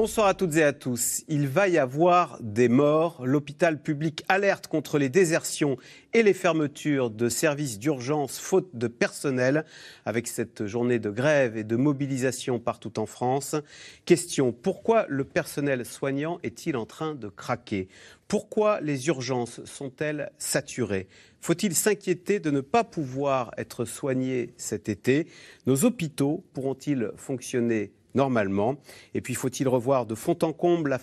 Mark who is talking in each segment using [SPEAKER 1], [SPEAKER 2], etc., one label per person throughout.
[SPEAKER 1] Bonsoir à toutes et à tous. Il va y avoir des morts. L'hôpital public alerte contre les désertions et les fermetures de services d'urgence faute de personnel avec cette journée de grève et de mobilisation partout en France. Question, pourquoi le personnel soignant est-il en train de craquer? Pourquoi les urgences sont-elles saturées? Faut-il s'inquiéter de ne pas pouvoir être soignés cet été? Nos hôpitaux pourront-ils fonctionner normalement. Et puis, faut-il revoir de fond en comble la,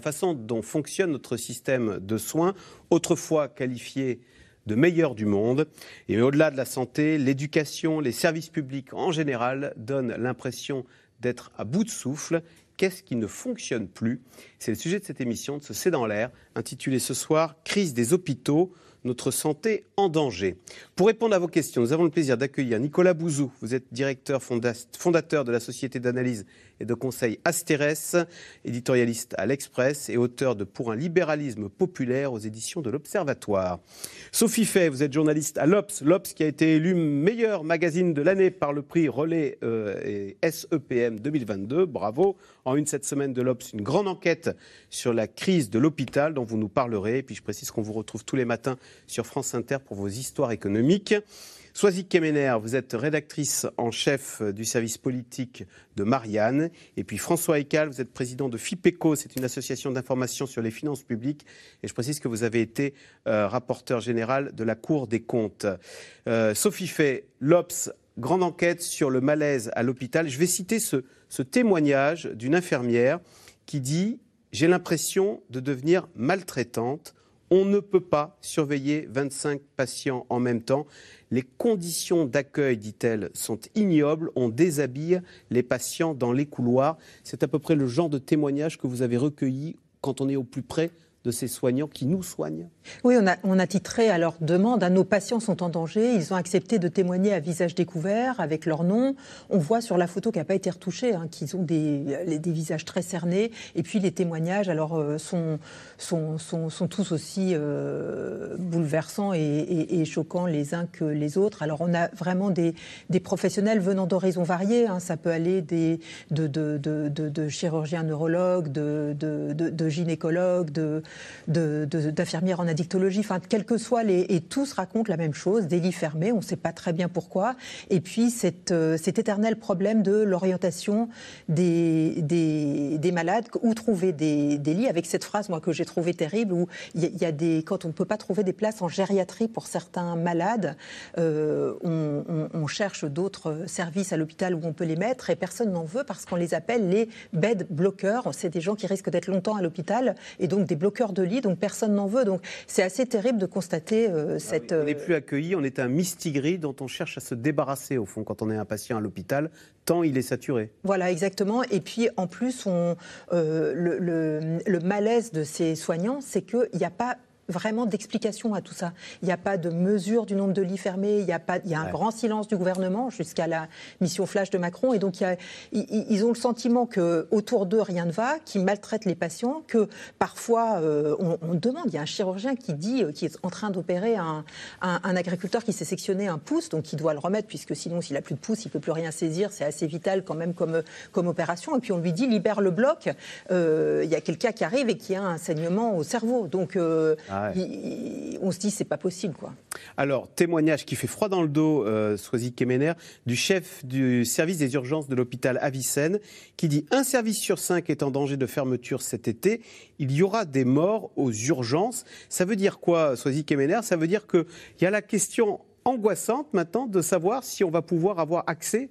[SPEAKER 1] façon dont fonctionne notre système de soins, autrefois qualifié de meilleur du monde? Et au-delà de la santé, l'éducation, les services publics en général donnent l'impression d'être à bout de souffle. Qu'est-ce qui ne fonctionne plus? C'est le sujet de cette émission de ce C'est dans l'air, intitulée ce soir Crise des hôpitaux notre santé en danger. Pour répondre à vos questions, nous avons le plaisir d'accueillir Nicolas Bouzou. Vous êtes directeur fondateur de la société d'analyse et de conseil Asterès, éditorialiste à l'Express et auteur de Pour un libéralisme populaire aux éditions de l'Observatoire. Sophie Fay, vous êtes journaliste à l'Obs, l'Obs qui a été élu meilleur magazine de l'année par le prix Relais euh, et SEPM 2022. Bravo. En une cette semaine de l'Obs, une grande enquête sur la crise de l'hôpital dont vous nous parlerez. Et puis je précise qu'on vous retrouve tous les matins sur France Inter pour vos histoires économiques. Soazic Kemener, vous êtes rédactrice en chef du service politique de Marianne. Et puis François Ecal, vous êtes président de FIPECO, c'est une association d'information sur les finances publiques. Et je précise que vous avez été euh, rapporteur général de la Cour des comptes. Euh, Sophie Fay, l'OPS, grande enquête sur le malaise à l'hôpital. Je vais citer ce témoignage d'une infirmière qui dit J'ai l'impression de devenir maltraitante. On ne peut pas surveiller 25 patients en même temps. Les conditions d'accueil, dit-elle, sont ignobles. On déshabille les patients dans les couloirs. C'est à peu près le genre de témoignage que vous avez recueilli quand on est au plus près de ces soignants qui nous soignent
[SPEAKER 2] Oui, on a, titré à leur demande à nos patients sont en danger. Ils ont accepté de témoigner à visage découvert avec leur nom. On voit sur la photo qui n'a pas été retouchée hein, qu'ils ont des, des, visages très cernés. Et puis les témoignages alors, euh, sont, sont, sont, tous aussi euh, bouleversants et, choquants les uns que les autres. Alors on a vraiment des, des professionnels venant d'horizons variés. Hein. Ça peut aller des, de, de, de, de chirurgiens neurologues, de, gynécologues, de d'infirmières en addictologie, enfin, que soient les. Et tous racontent la même chose, des lits fermés, on ne sait pas très bien pourquoi. Et puis cette, euh, cet éternel problème de l'orientation des, des, des, malades, où trouver des, des, lits, avec cette phrase, moi, que j'ai trouvée terrible, où il y, a des. Quand on ne peut pas trouver des places en gériatrie pour certains malades, euh, on, on, cherche d'autres services à l'hôpital où on peut les mettre et personne n'en veut parce qu'on les appelle les bed bloqueurs. C'est des gens qui risquent d'être longtemps à l'hôpital et donc des bloqueurs de lit, donc personne n'en veut. Donc c'est assez terrible de constater euh, ah cette.
[SPEAKER 1] on n'est plus accueilli, on est un mistigris dont on cherche à se débarrasser au fond quand on est un patient à l'hôpital, tant il est saturé.
[SPEAKER 2] Voilà, exactement. Et puis en plus, on, euh, le, le, le malaise de ces soignants, c'est qu'il n'y a pas vraiment d'explication à tout ça. Il n'y a pas de mesure du nombre de lits fermés, il y a, pas, il y a un grand silence du gouvernement jusqu'à la mission flash de Macron. Et donc, il y a, ils, ont le sentiment que autour d'eux, rien ne va, qu'ils maltraitent les patients, que parfois, euh, on, demande, il y a un chirurgien qui dit, euh, qui est en train d'opérer un, un, agriculteur qui s'est sectionné un pouce, donc il doit le remettre, puisque sinon, s'il n'a plus de pouce, il ne peut plus rien saisir. C'est assez vital quand même comme, comme opération. Et puis, on lui dit, libère le bloc. Euh, il y a quelqu'un qui arrive et qui a un saignement au cerveau. Donc, ah on se dit c'est pas possible quoi.
[SPEAKER 1] Alors témoignage qui fait froid dans le dos, euh, Soisy Kemener, du chef du service des urgences de l'hôpital Avicenne, qui dit un service sur cinq est en danger de fermeture cet été. Il y aura des morts aux urgences. Ça veut dire quoi, Soisy Kemener? Ça veut dire qu'il y a la question angoissante maintenant de savoir si on va pouvoir avoir accès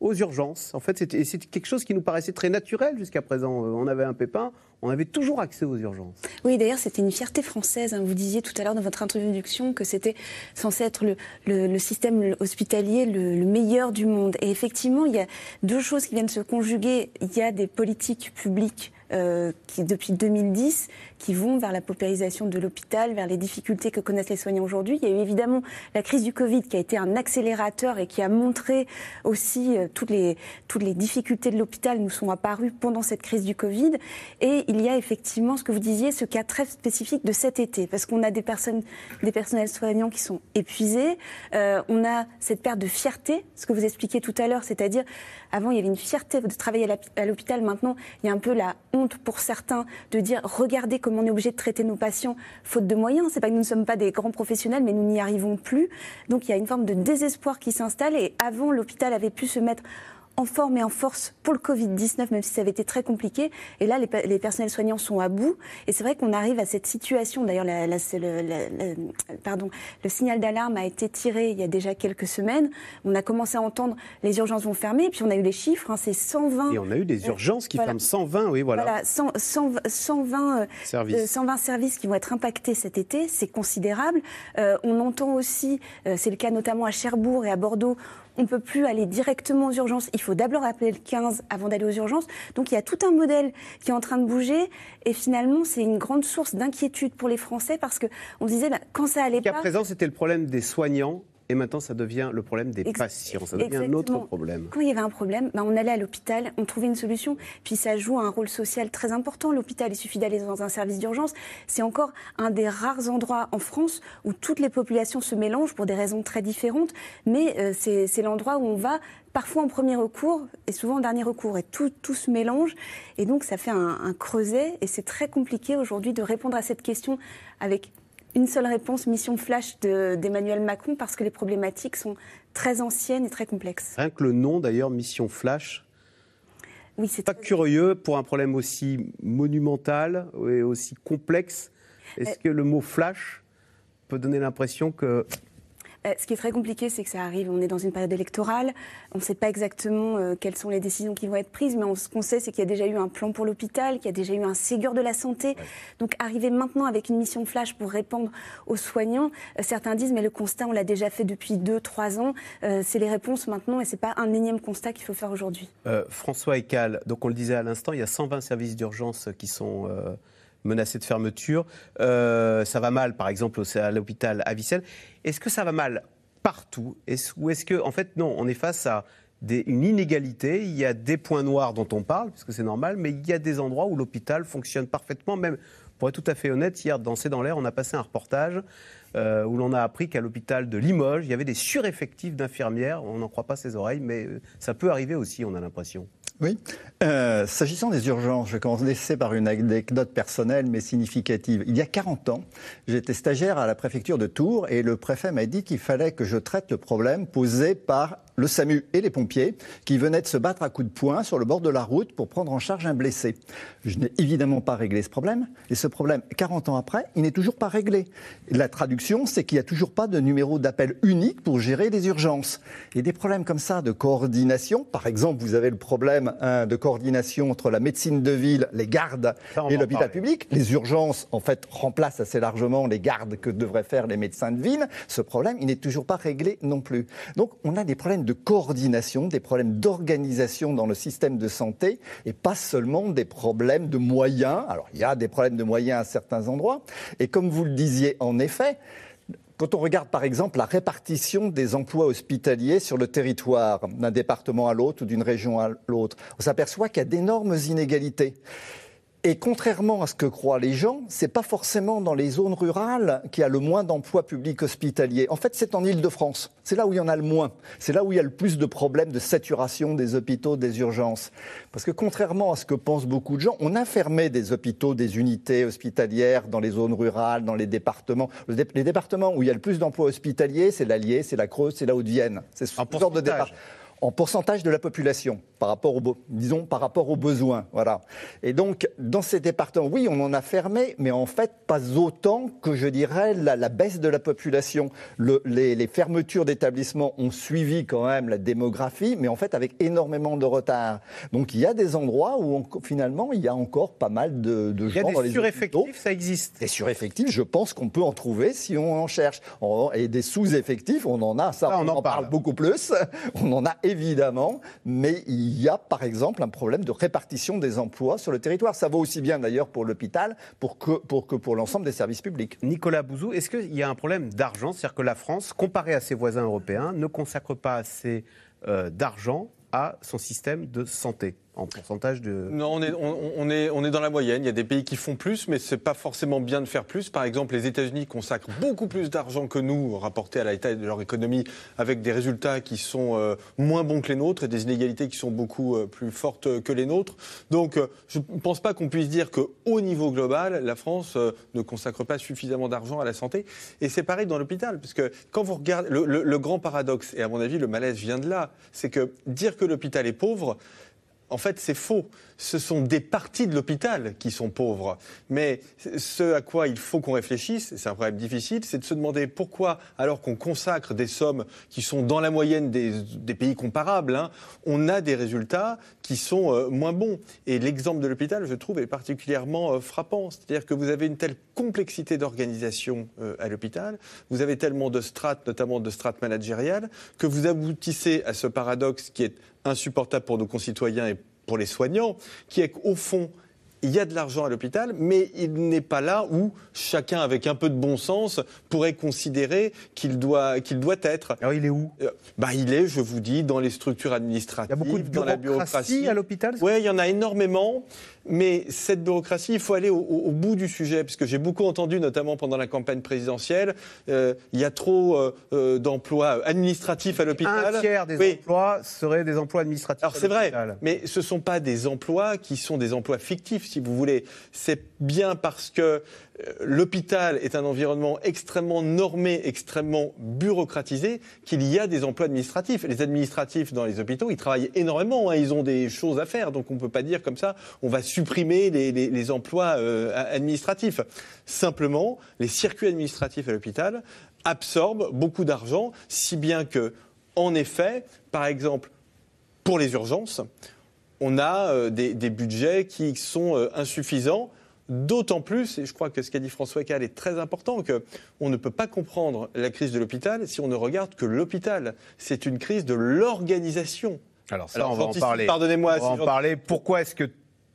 [SPEAKER 1] aux urgences. En fait, c'était quelque chose qui nous paraissait très naturel jusqu'à présent. Euh, on avait un pépin, on avait toujours accès aux urgences.
[SPEAKER 3] Oui, d'ailleurs, c'était une fierté française. Hein. Vous disiez tout à l'heure dans votre introduction que c'était censé être le, système hospitalier le, meilleur du monde. Et effectivement, il y a deux choses qui viennent se conjuguer. Il y a des politiques publiques euh, qui, depuis 2010, qui vont vers la paupérisation de l'hôpital, vers les difficultés que connaissent les soignants aujourd'hui. Il y a eu évidemment la crise du Covid qui a été un accélérateur et qui a montré aussi euh, toutes, les, toutes les difficultés de l'hôpital nous sont apparues pendant cette crise du Covid. Et il y a effectivement ce que vous disiez, ce cas très spécifique de cet été, parce qu'on a des personnes, des personnels soignants qui sont épuisés. Euh, on a cette perte de fierté, ce que vous expliquiez tout à l'heure, c'est-à-dire avant il y avait une fierté de travailler à l'hôpital, maintenant il y a un peu la honte pour certains de dire regardez comment on est obligé de traiter nos patients faute de moyens. C'est pas que nous ne sommes pas des grands professionnels, mais nous n'y arrivons plus. Donc il y a une forme de désespoir qui s'installe. Et avant, l'hôpital avait pu se mettre en forme et en force pour le Covid-19, même si ça avait été très compliqué. Et là, les, personnels soignants sont à bout. Et c'est vrai qu'on arrive à cette situation. D'ailleurs, le, pardon, le signal d'alarme a été tiré il y a déjà quelques semaines. On a commencé à entendre les urgences vont fermer. Puis on a eu les chiffres, hein, c'est 120.
[SPEAKER 1] Et on a eu des urgences qui ferment 120, oui, voilà.
[SPEAKER 3] Voilà, 120, 120 euh, services. Euh, services qui vont être impactés cet été. C'est considérable. Euh, on entend aussi, c'est le cas notamment à Cherbourg et à Bordeaux, on ne peut plus aller directement aux urgences. Il faut d'abord appeler le 15 avant d'aller aux urgences. Donc il y a tout un modèle qui est en train de bouger. Et finalement, c'est une grande source d'inquiétude pour les Français parce qu'on disait, bah, quand ça allait pas...
[SPEAKER 1] À présent, c'était le problème des soignants et maintenant, ça devient le problème des patients. Ça devient un autre problème.
[SPEAKER 3] Quand il y avait un problème, ben on allait à l'hôpital, on trouvait une solution. Puis ça joue un rôle social très important. L'hôpital, il suffit d'aller dans un service d'urgence. C'est encore un des rares endroits en France où toutes les populations se mélangent pour des raisons très différentes. Mais euh, c'est l'endroit où on va parfois en premier recours et souvent en dernier recours. Et tout, tout se mélange. Et donc, ça fait un, un creuset. Et c'est très compliqué aujourd'hui de répondre à cette question avec une seule réponse, mission flash d'Emmanuel Macron, parce que les problématiques sont très anciennes et très complexes.
[SPEAKER 1] Rien que le nom d'ailleurs, mission flash.
[SPEAKER 3] Oui, c'est
[SPEAKER 1] pas curieux pour un problème aussi monumental et aussi complexe. Est-ce euh, que le mot flash peut donner l'impression que
[SPEAKER 3] ce qui est très compliqué, c'est que ça arrive, on est dans une période électorale, on ne sait pas exactement euh, quelles sont les décisions qui vont être prises, mais ce qu'on sait, c'est qu'il y a déjà eu un plan pour l'hôpital, qu'il y a déjà eu un Ségur de la santé. Donc arriver maintenant avec une mission flash pour répondre aux soignants, euh, certains disent, mais le constat, on l'a déjà fait depuis deux, trois ans, c'est les réponses maintenant, et ce n'est pas un énième constat qu'il faut faire aujourd'hui.
[SPEAKER 1] François Ecal, donc on le disait à l'instant, il y a 120 services d'urgence qui sont menacés de fermeture. Euh, ça va mal, par exemple, à l'hôpital à Vissel. Est-ce que ça va mal partout? Ou est-ce que, en fait, non, on est face à une inégalité. Il y a des points noirs dont on parle, puisque c'est normal, mais il y a des endroits où l'hôpital fonctionne parfaitement. Même, pour être tout à fait honnête, hier, dans C'est dans l'air, on a passé un reportage euh, où l'on a appris qu'à l'hôpital de Limoges, il y avait des sureffectifs d'infirmières. On n'en croit pas ses oreilles, mais euh, ça peut arriver aussi, on a l'impression.
[SPEAKER 4] Oui. Euh, s'agissant des urgences, je vais commencer par une anecdote personnelle mais significative. Il y a 40 ans, j'étais stagiaire à la préfecture de Tours et le préfet m'a dit qu'il fallait que je traite le problème posé par le SAMU et les pompiers qui venaient de se battre à coups de poing sur le bord de la route pour prendre en charge un blessé. Je n'ai évidemment pas réglé ce problème et ce problème, 40 ans après, il n'est toujours pas réglé. La traduction, c'est qu'il n'y a toujours pas de numéro d'appel unique pour gérer les urgences. Et des problèmes comme ça de coordination, par exemple, vous avez le problème hein, de coordination entre la médecine de ville, les gardes et l'hôpital public. Les urgences, en fait, remplacent assez largement les gardes que devraient faire les médecins de ville. Ce problème, il n'est toujours pas réglé non plus. Donc, on a des problèmes de coordination, des problèmes d'organisation dans le système de santé et pas seulement des problèmes de moyens. Alors il y a des problèmes de moyens à certains endroits. Et comme vous le disiez en effet, quand on regarde par exemple la répartition des emplois hospitaliers sur le territoire d'un département à l'autre ou d'une région à l'autre, on s'aperçoit qu'il y a d'énormes inégalités. Et contrairement à ce que croient les gens, c'est pas forcément dans les zones rurales qu'il y a le moins d'emplois publics hospitaliers. En fait, c'est en Île-de-France. C'est là où il y en a le moins. C'est là où il y a le plus de problèmes de saturation des hôpitaux, des urgences. Parce que contrairement à ce que pensent beaucoup de gens, on a fermé des hôpitaux, des unités hospitalières dans les zones rurales, dans les départements. Les départements où il y a le plus d'emplois hospitaliers, c'est l'Allier, c'est la Creuse, c'est la Haute-Vienne. C'est ce genre de départ en pourcentage de la population par rapport aux, disons, par rapport aux besoins. Voilà. Et donc, dans ces départements, oui, on en a fermé, mais en fait, pas autant que, je dirais, la, baisse de la population. les, fermetures d'établissements ont suivi quand même la démographie, mais en fait, avec énormément de retard. Donc, il y a des endroits où, finalement, il y a encore pas mal de, de gens
[SPEAKER 1] dans les sureffectifs, ça existe.
[SPEAKER 4] Des sureffectifs, je pense qu'on peut en trouver si on en cherche. Et des sous-effectifs, on en a, ça, on, en, parle. beaucoup plus. On en a évidemment, mais il y a par exemple un problème de répartition des emplois sur le territoire. Ça vaut aussi bien d'ailleurs pour l'hôpital pour que pour, l'ensemble des services publics.
[SPEAKER 1] Nicolas Bouzou, est-ce qu'il y a un problème d'argent? C'est-à-dire que la France, comparée à ses voisins européens, ne consacre pas assez euh, d'argent à son système de santé en pourcentage de...
[SPEAKER 5] Non, on est, on, est, on est dans la moyenne. Il y a des pays qui font plus, mais ce n'est pas forcément bien de faire plus. Par exemple, les États-Unis consacrent beaucoup plus d'argent que nous, rapporté à l'état de leur économie, avec des résultats qui sont euh, moins bons que les nôtres et des inégalités qui sont beaucoup euh, plus fortes que les nôtres. Donc, euh, je ne pense pas qu'on puisse dire qu'au niveau global, la France ne consacre pas suffisamment d'argent à la santé. Et c'est pareil dans l'hôpital, puisque quand vous regardez... Le grand paradoxe, et à mon avis, le malaise vient de là, c'est que dire que l'hôpital est pauvre, en fait, c'est faux. Ce sont des parties de l'hôpital qui sont pauvres. Mais ce à quoi il faut qu'on réfléchisse, c'est un problème difficile, c'est de se demander pourquoi, alors qu'on consacre des sommes qui sont dans la moyenne des, pays comparables, hein, on a des résultats qui sont euh, moins bons. Et l'exemple de l'hôpital, je trouve, est particulièrement euh, frappant. C'est-à-dire que vous avez une telle complexité d'organisation euh, à l'hôpital, vous avez tellement de strates, notamment de strates managériales, que vous aboutissez à ce paradoxe qui est insupportable pour nos concitoyens et pour les soignants, qui est qu'au fond, il y a de l'argent à l'hôpital, mais il n'est pas là où chacun, avec un peu de bon sens, pourrait considérer qu'il doit, qu'il doit être.
[SPEAKER 1] Alors il est où?
[SPEAKER 5] Euh, bah, Il est, je vous dis, dans les structures administratives, il y a beaucoup de dans la bureaucratie
[SPEAKER 1] à l'hôpital?
[SPEAKER 5] Oui, il y en a énormément. Mais cette bureaucratie, il faut aller au, bout du sujet, puisque j'ai beaucoup entendu, notamment pendant la campagne présidentielle, euh, il y a trop euh, euh, d'emplois administratifs à l'hôpital.
[SPEAKER 1] Un tiers des emplois seraient des emplois administratifs.
[SPEAKER 5] Alors c'est vrai, mais ce ne sont pas des emplois qui sont des emplois fictifs, si vous voulez. C'est bien parce que l'hôpital est un environnement extrêmement normé, extrêmement bureaucratisé, qu'il y a des emplois administratifs. Les administratifs dans les hôpitaux, ils travaillent énormément, hein. ils ont des choses à faire, donc on ne peut pas dire comme ça, on va supprimer les, emplois euh, administratifs. Simplement, les circuits administratifs à l'hôpital absorbent beaucoup d'argent, si bien que, en effet, par exemple, pour les urgences, on a euh, des, budgets qui sont euh, insuffisants D'autant plus, et je crois que ce qu'a dit François Cal est très important, qu'on ne peut pas comprendre la crise de l'hôpital si on ne regarde que l'hôpital. C'est une crise de l'organisation.
[SPEAKER 1] Alors ça, on va en parler. Pardonnez-moi. On va en parler. Pourquoi est-ce que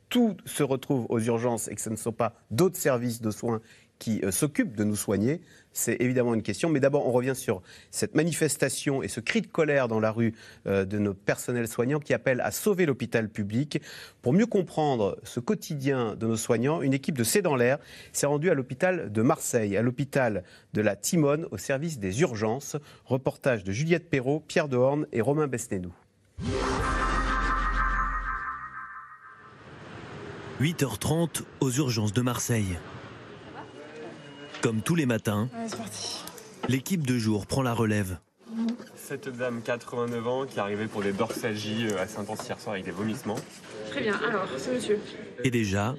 [SPEAKER 1] tout se retrouve aux urgences et que ce ne sont pas d'autres services de soins qui euh, s'occupent de nous soigner c'est évidemment une question. Mais d'abord, on revient sur cette manifestation et ce cri de colère dans la rue euh, de nos personnels soignants qui appellent à sauver l'hôpital public. Pour mieux comprendre ce quotidien de nos soignants, une équipe de C'est dans l'air s'est rendue à l'hôpital de Marseille, à l'hôpital de la Timone, au service des urgences. Reportage de Juliette Perrault, Pierre Dehorne et Romain Besnénou.
[SPEAKER 6] 8h30 aux urgences de Marseille. Comme tous les matins, l'équipe de jour prend la relève.
[SPEAKER 7] Cette dame, 89 ans, qui arrivait pour des dorsalgies euh, à Saint-Anne hier soir avec des vomissements.
[SPEAKER 8] Très bien, alors, c'est monsieur.
[SPEAKER 6] Et déjà,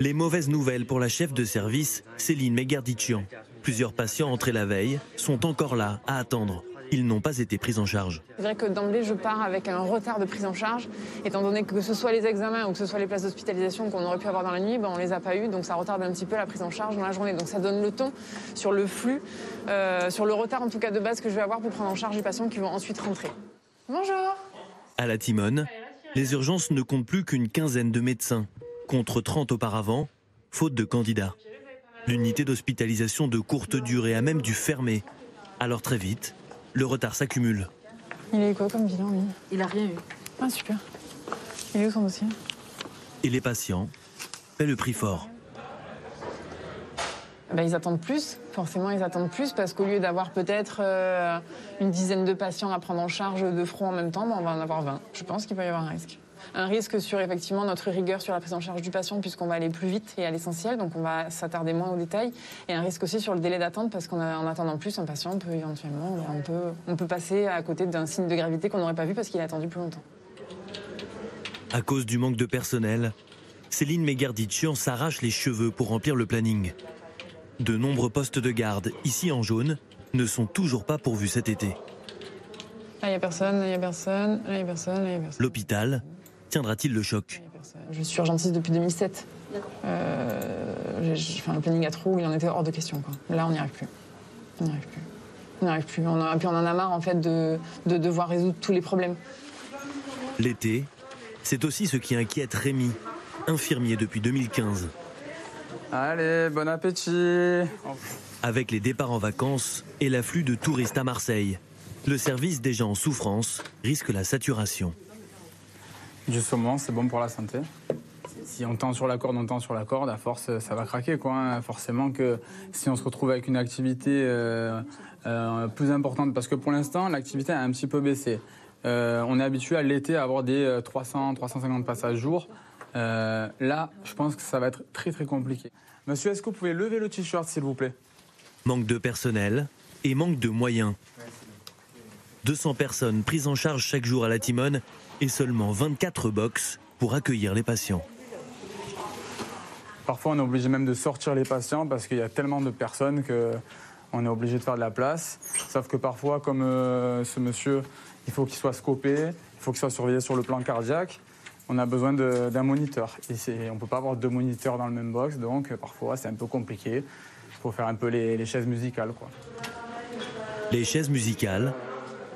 [SPEAKER 6] les mauvaises nouvelles pour la chef de service, Céline Megardician. Plusieurs patients entrés la veille sont encore là à attendre ils n'ont pas été pris en charge.
[SPEAKER 8] C'est vrai que d'emblée, je pars avec un retard de prise en charge, étant donné que, ce soit les examens ou que ce soit les places d'hospitalisation qu'on aurait pu avoir dans la nuit, ben, on ne les a pas eu, donc ça retarde un petit peu la prise en charge dans la journée. Donc ça donne le ton sur le flux, euh, sur le retard en tout cas de base que je vais avoir pour prendre en charge les patients qui vont ensuite rentrer. Bonjour
[SPEAKER 6] À la Timone, les urgences ne comptent plus qu'une quinzaine de médecins, contre 30 auparavant, faute de candidats. L'unité d'hospitalisation de courte durée a même dû fermer. Alors très vite, le retard s'accumule.
[SPEAKER 8] Il a eu quoi comme bilan, lui?
[SPEAKER 9] Il a rien eu.
[SPEAKER 8] Ah, super. Il est où son dossier?
[SPEAKER 6] Et les patients paient le prix fort.
[SPEAKER 8] Ben, ils attendent plus, forcément ils attendent plus parce qu'au lieu d'avoir peut-être euh, une dizaine de patients à prendre en charge de front en même temps, ben, on va en avoir 20. Je pense qu'il peut y avoir un risque. Un risque sur effectivement notre rigueur sur la prise en charge du patient puisqu'on va aller plus vite et à l'essentiel, donc on va s'attarder moins aux détails, et un risque aussi sur le délai d'attente parce qu'en attendant plus, un patient peut éventuellement, on peut, on peut passer à côté d'un signe de gravité qu'on n'aurait pas vu parce qu'il a attendu plus longtemps.
[SPEAKER 6] À cause du manque de personnel, Céline Megarditchian s'arrache les cheveux pour remplir le planning. De nombreux postes de garde, ici en jaune, ne sont toujours pas pourvus cet été.
[SPEAKER 8] Là, il n'y a personne, là, il n'y a personne, là, il n'y a personne, là, il n'y a personne.
[SPEAKER 6] L'hôpital tiendra-t-il le choc?
[SPEAKER 8] Je suis urgentiste depuis 2007. Euh, j'ai- enfin, le planning à trous, il en était hors de question. Quoi. Là, on n'y arrive plus. On n'y arrive plus. On n'y arrive plus. On a, puis on en a marre, en fait, de, de devoir résoudre tous les problèmes.
[SPEAKER 6] L'été, c'est aussi ce qui inquiète Rémi, infirmier depuis 2015.
[SPEAKER 9] Allez, bon appétit
[SPEAKER 6] Avec les départs en vacances et l'afflux de touristes à Marseille, le service déjà en souffrance risque la saturation.
[SPEAKER 9] Du saumon, c'est bon pour la santé. Si on tend sur la corde, on tend sur la corde, à force, ça va craquer. Quoi, hein. Forcément que si on se retrouve avec une activité euh, euh, plus importante, parce que pour l'instant, l'activité a un petit peu baissé. Euh, on est habitué à l'été à avoir des euh, 300, 350 passages jour. Là, je pense que ça va être très très compliqué. Monsieur, est-ce que vous pouvez lever le t-shirt, s'il vous plaît?
[SPEAKER 6] Manque de personnel et manque de moyens. 200 personnes prises en charge chaque jour à la Timone et seulement 24 box pour accueillir les patients.
[SPEAKER 9] Parfois, on est obligé même de sortir les patients parce qu'il y a tellement de personnes que on est obligé de faire de la place. Sauf que parfois, comme euh, ce monsieur, il faut qu'il soit scopé, il faut qu'il soit surveillé sur le plan cardiaque. On a besoin d'un moniteur. Et on ne peut pas avoir deux moniteurs dans le même box, donc parfois c'est un peu compliqué. Il faut faire un peu les, les chaises musicales. Quoi.
[SPEAKER 6] Les chaises musicales,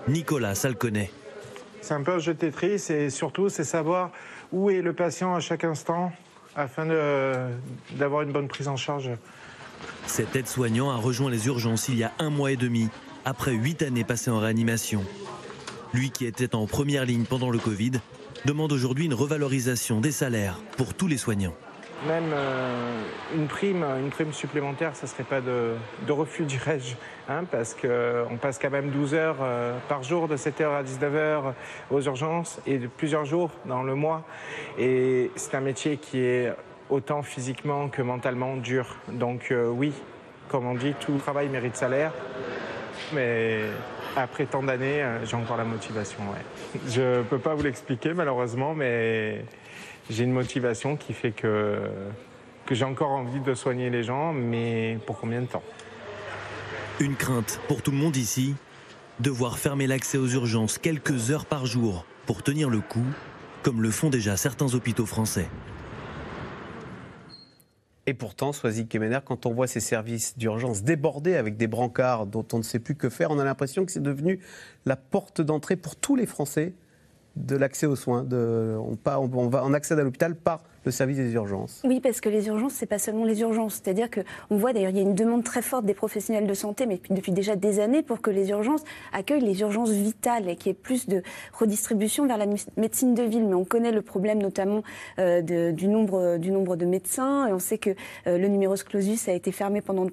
[SPEAKER 6] Nicolas ça le connaît.
[SPEAKER 10] C'est un peu un jeu Tetris et surtout c'est savoir où est le patient à chaque instant afin d'avoir une bonne prise en charge.
[SPEAKER 6] Cet aide-soignant a rejoint les urgences il y a un mois et demi, après huit années passées en réanimation. Lui qui était en première ligne pendant le Covid, demande aujourd'hui une revalorisation des salaires pour tous les soignants.
[SPEAKER 10] Même euh, une prime, une prime supplémentaire, ça serait pas de, refus, dirais-je, hein, parce qu'on passe quand même 12 heures euh, par jour, de 7h à 19h aux urgences, et de plusieurs jours dans le mois. Et c'est un métier qui est autant physiquement que mentalement dur. Donc euh, oui, comme on dit, tout travail mérite salaire. Mais après tant d'années, euh, j'ai encore la motivation. Je peux pas vous l'expliquer malheureusement, mais j'ai une motivation qui fait que, que j'ai encore envie de soigner les gens, mais pour combien de temps?
[SPEAKER 6] Une crainte pour tout le monde ici, devoir fermer l'accès aux urgences quelques heures par jour pour tenir le coup, comme le font déjà certains hôpitaux français.
[SPEAKER 1] Et pourtant, Soisy Kemener, quand on voit ces services d'urgence débordés avec des brancards dont on ne sait plus que faire, on a l'impression que c'est devenu la porte d'entrée pour tous les Français de l'accès aux soins. De, on, pas- on- on va, on accède à l'hôpital par le service des urgences.
[SPEAKER 3] Oui, parce que les urgences, c'est pas seulement les urgences. C'est-à-dire que on voit d'ailleurs, il y a une demande très forte des professionnels de santé, mais depuis- déjà des années, pour que les urgences accueillent les urgences vitales et qu'il y ait plus de redistribution vers la médecine de ville. Mais on connaît le problème notamment euh, du nombre du nombre de médecins. Et on sait que euh, le numerus clausus a été fermé pendant,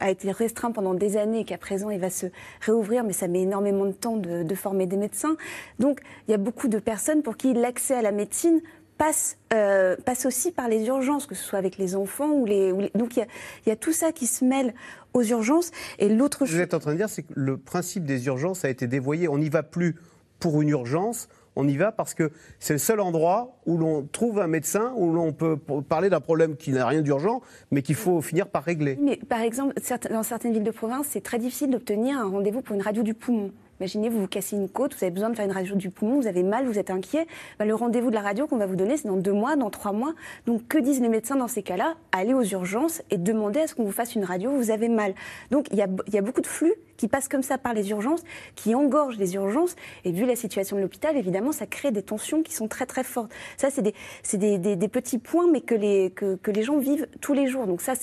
[SPEAKER 3] a été restreint pendant des années et qu'à présent il va se réouvrir, mais ça met énormément de temps de former des médecins. Donc il y a beaucoup de personnes pour qui l'accès à la médecine passe, euh, passe aussi par les urgences, que ce soit avec les enfants ou les. ou les- Donc il y a, il y a tout ça qui se mêle aux urgences. Et l'autre chose.
[SPEAKER 1] vous êtes en train de dire, c'est que le principe des urgences a été dévoyé. On n'y va plus pour une urgence, on y va parce que c'est le seul endroit où l'on trouve un médecin, où l'on peut parler d'un problème qui n'a rien d'urgent, mais qu'il faut finir par régler.
[SPEAKER 3] Mais par exemple, dans certaines villes de province, c'est très difficile d'obtenir un rendez-vous pour une radio du poumon. Imaginez, vous vous cassez une côte, vous avez besoin de faire une radio du poumon, vous avez mal, vous êtes inquiet. Ben, le rendez-vous de la radio qu'on va vous donner, c'est dans deux mois, dans trois mois. Donc, que disent les médecins dans ces cas-là? Allez aux urgences et demandez à ce qu'on vous fasse une radio, vous avez mal. Donc, il y a beaucoup de flux qui passent comme ça par les urgences, qui engorgent les urgences. Et vu la situation de l'hôpital, évidemment, ça crée des tensions qui sont très très fortes. Ça, c'est des, petits points, mais que les, gens vivent tous les jours. Donc ça,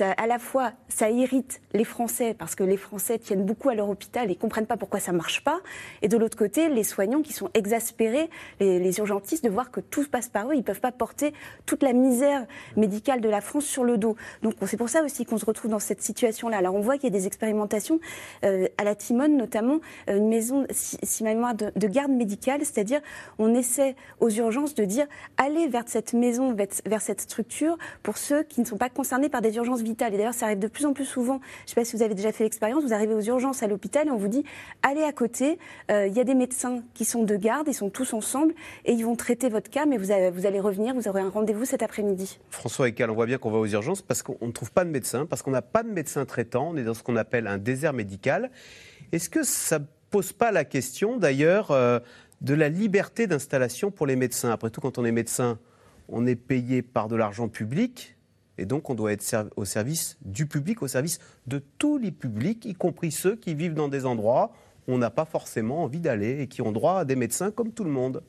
[SPEAKER 3] à la fois, ça irrite les Français, parce que les Français tiennent beaucoup à leur hôpital et comprennent pas pourquoi ça marche pas. Et de l'autre côté, les soignants qui sont exaspérés, les, les urgentistes, de voir que tout passe par eux. Ils peuvent pas porter toute la misère médicale de la France sur le dos. Donc c'est pour ça aussi qu'on se retrouve dans cette situation-là. Alors on voit qu'il y a des expérimentations, euh, à la Timone notamment euh, une maison, si, ma mémoire, de, de garde médicale, c'est-à-dire on essaie aux urgences de dire allez vers cette maison, vers, cette structure pour ceux qui ne sont pas concernés par des urgences vitales. Et d'ailleurs, ça arrive de plus en plus souvent. Je ne sais pas si vous avez déjà fait l'expérience. Vous arrivez aux urgences à l'hôpital et on vous dit allez à côté. euh, Il y a des médecins qui sont de garde, ils sont tous ensemble et ils vont traiter votre cas, mais vous, vous allez revenir, vous aurez un rendez-vous cet après-midi.
[SPEAKER 1] François Ecal, on voit bien qu'on va aux urgences parce qu'on ne trouve pas de médecin, parce qu'on n'a pas de médecin traitant, on est dans ce qu'on appelle un désert médical. Est-ce que ça ne pose pas la question d'ailleurs euh, de la liberté d'installation pour les médecins? Après tout, quand on est médecin, on est payé par de l'argent public. Et donc, on doit être au service du public, au service de tous les publics, y compris ceux qui vivent dans des endroits où on n'a pas forcément envie d'aller et qui ont droit à des médecins comme tout le monde.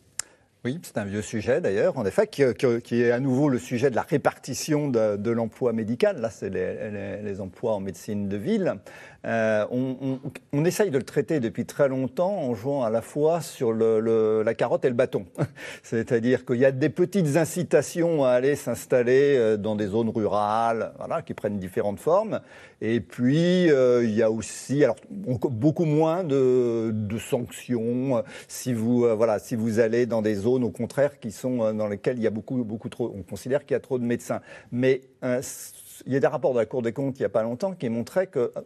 [SPEAKER 4] Oui, c'est un vieux sujet d'ailleurs, en effet, qui, est à nouveau le sujet de la répartition de, l'emploi médical. Là, c'est les, emplois en médecine de ville. Euh, on, essaye de le traiter depuis très longtemps en jouant à la fois sur la carotte et le bâton. C'est-à-dire qu'il y a des petites incitations à aller s'installer euh, dans des zones rurales, voilà, qui prennent différentes formes. Et puis, euh, il y a aussi, alors, beaucoup moins de, sanctions. euh, Si vous, euh, voilà, si vous allez dans des zones, au contraire, qui sont dans lesquelles il y a beaucoup, beaucoup trop, on considère qu'il y a trop de médecins. Mais il y a des rapports de la Cour des comptes il n'y a pas longtemps qui montraient que euh,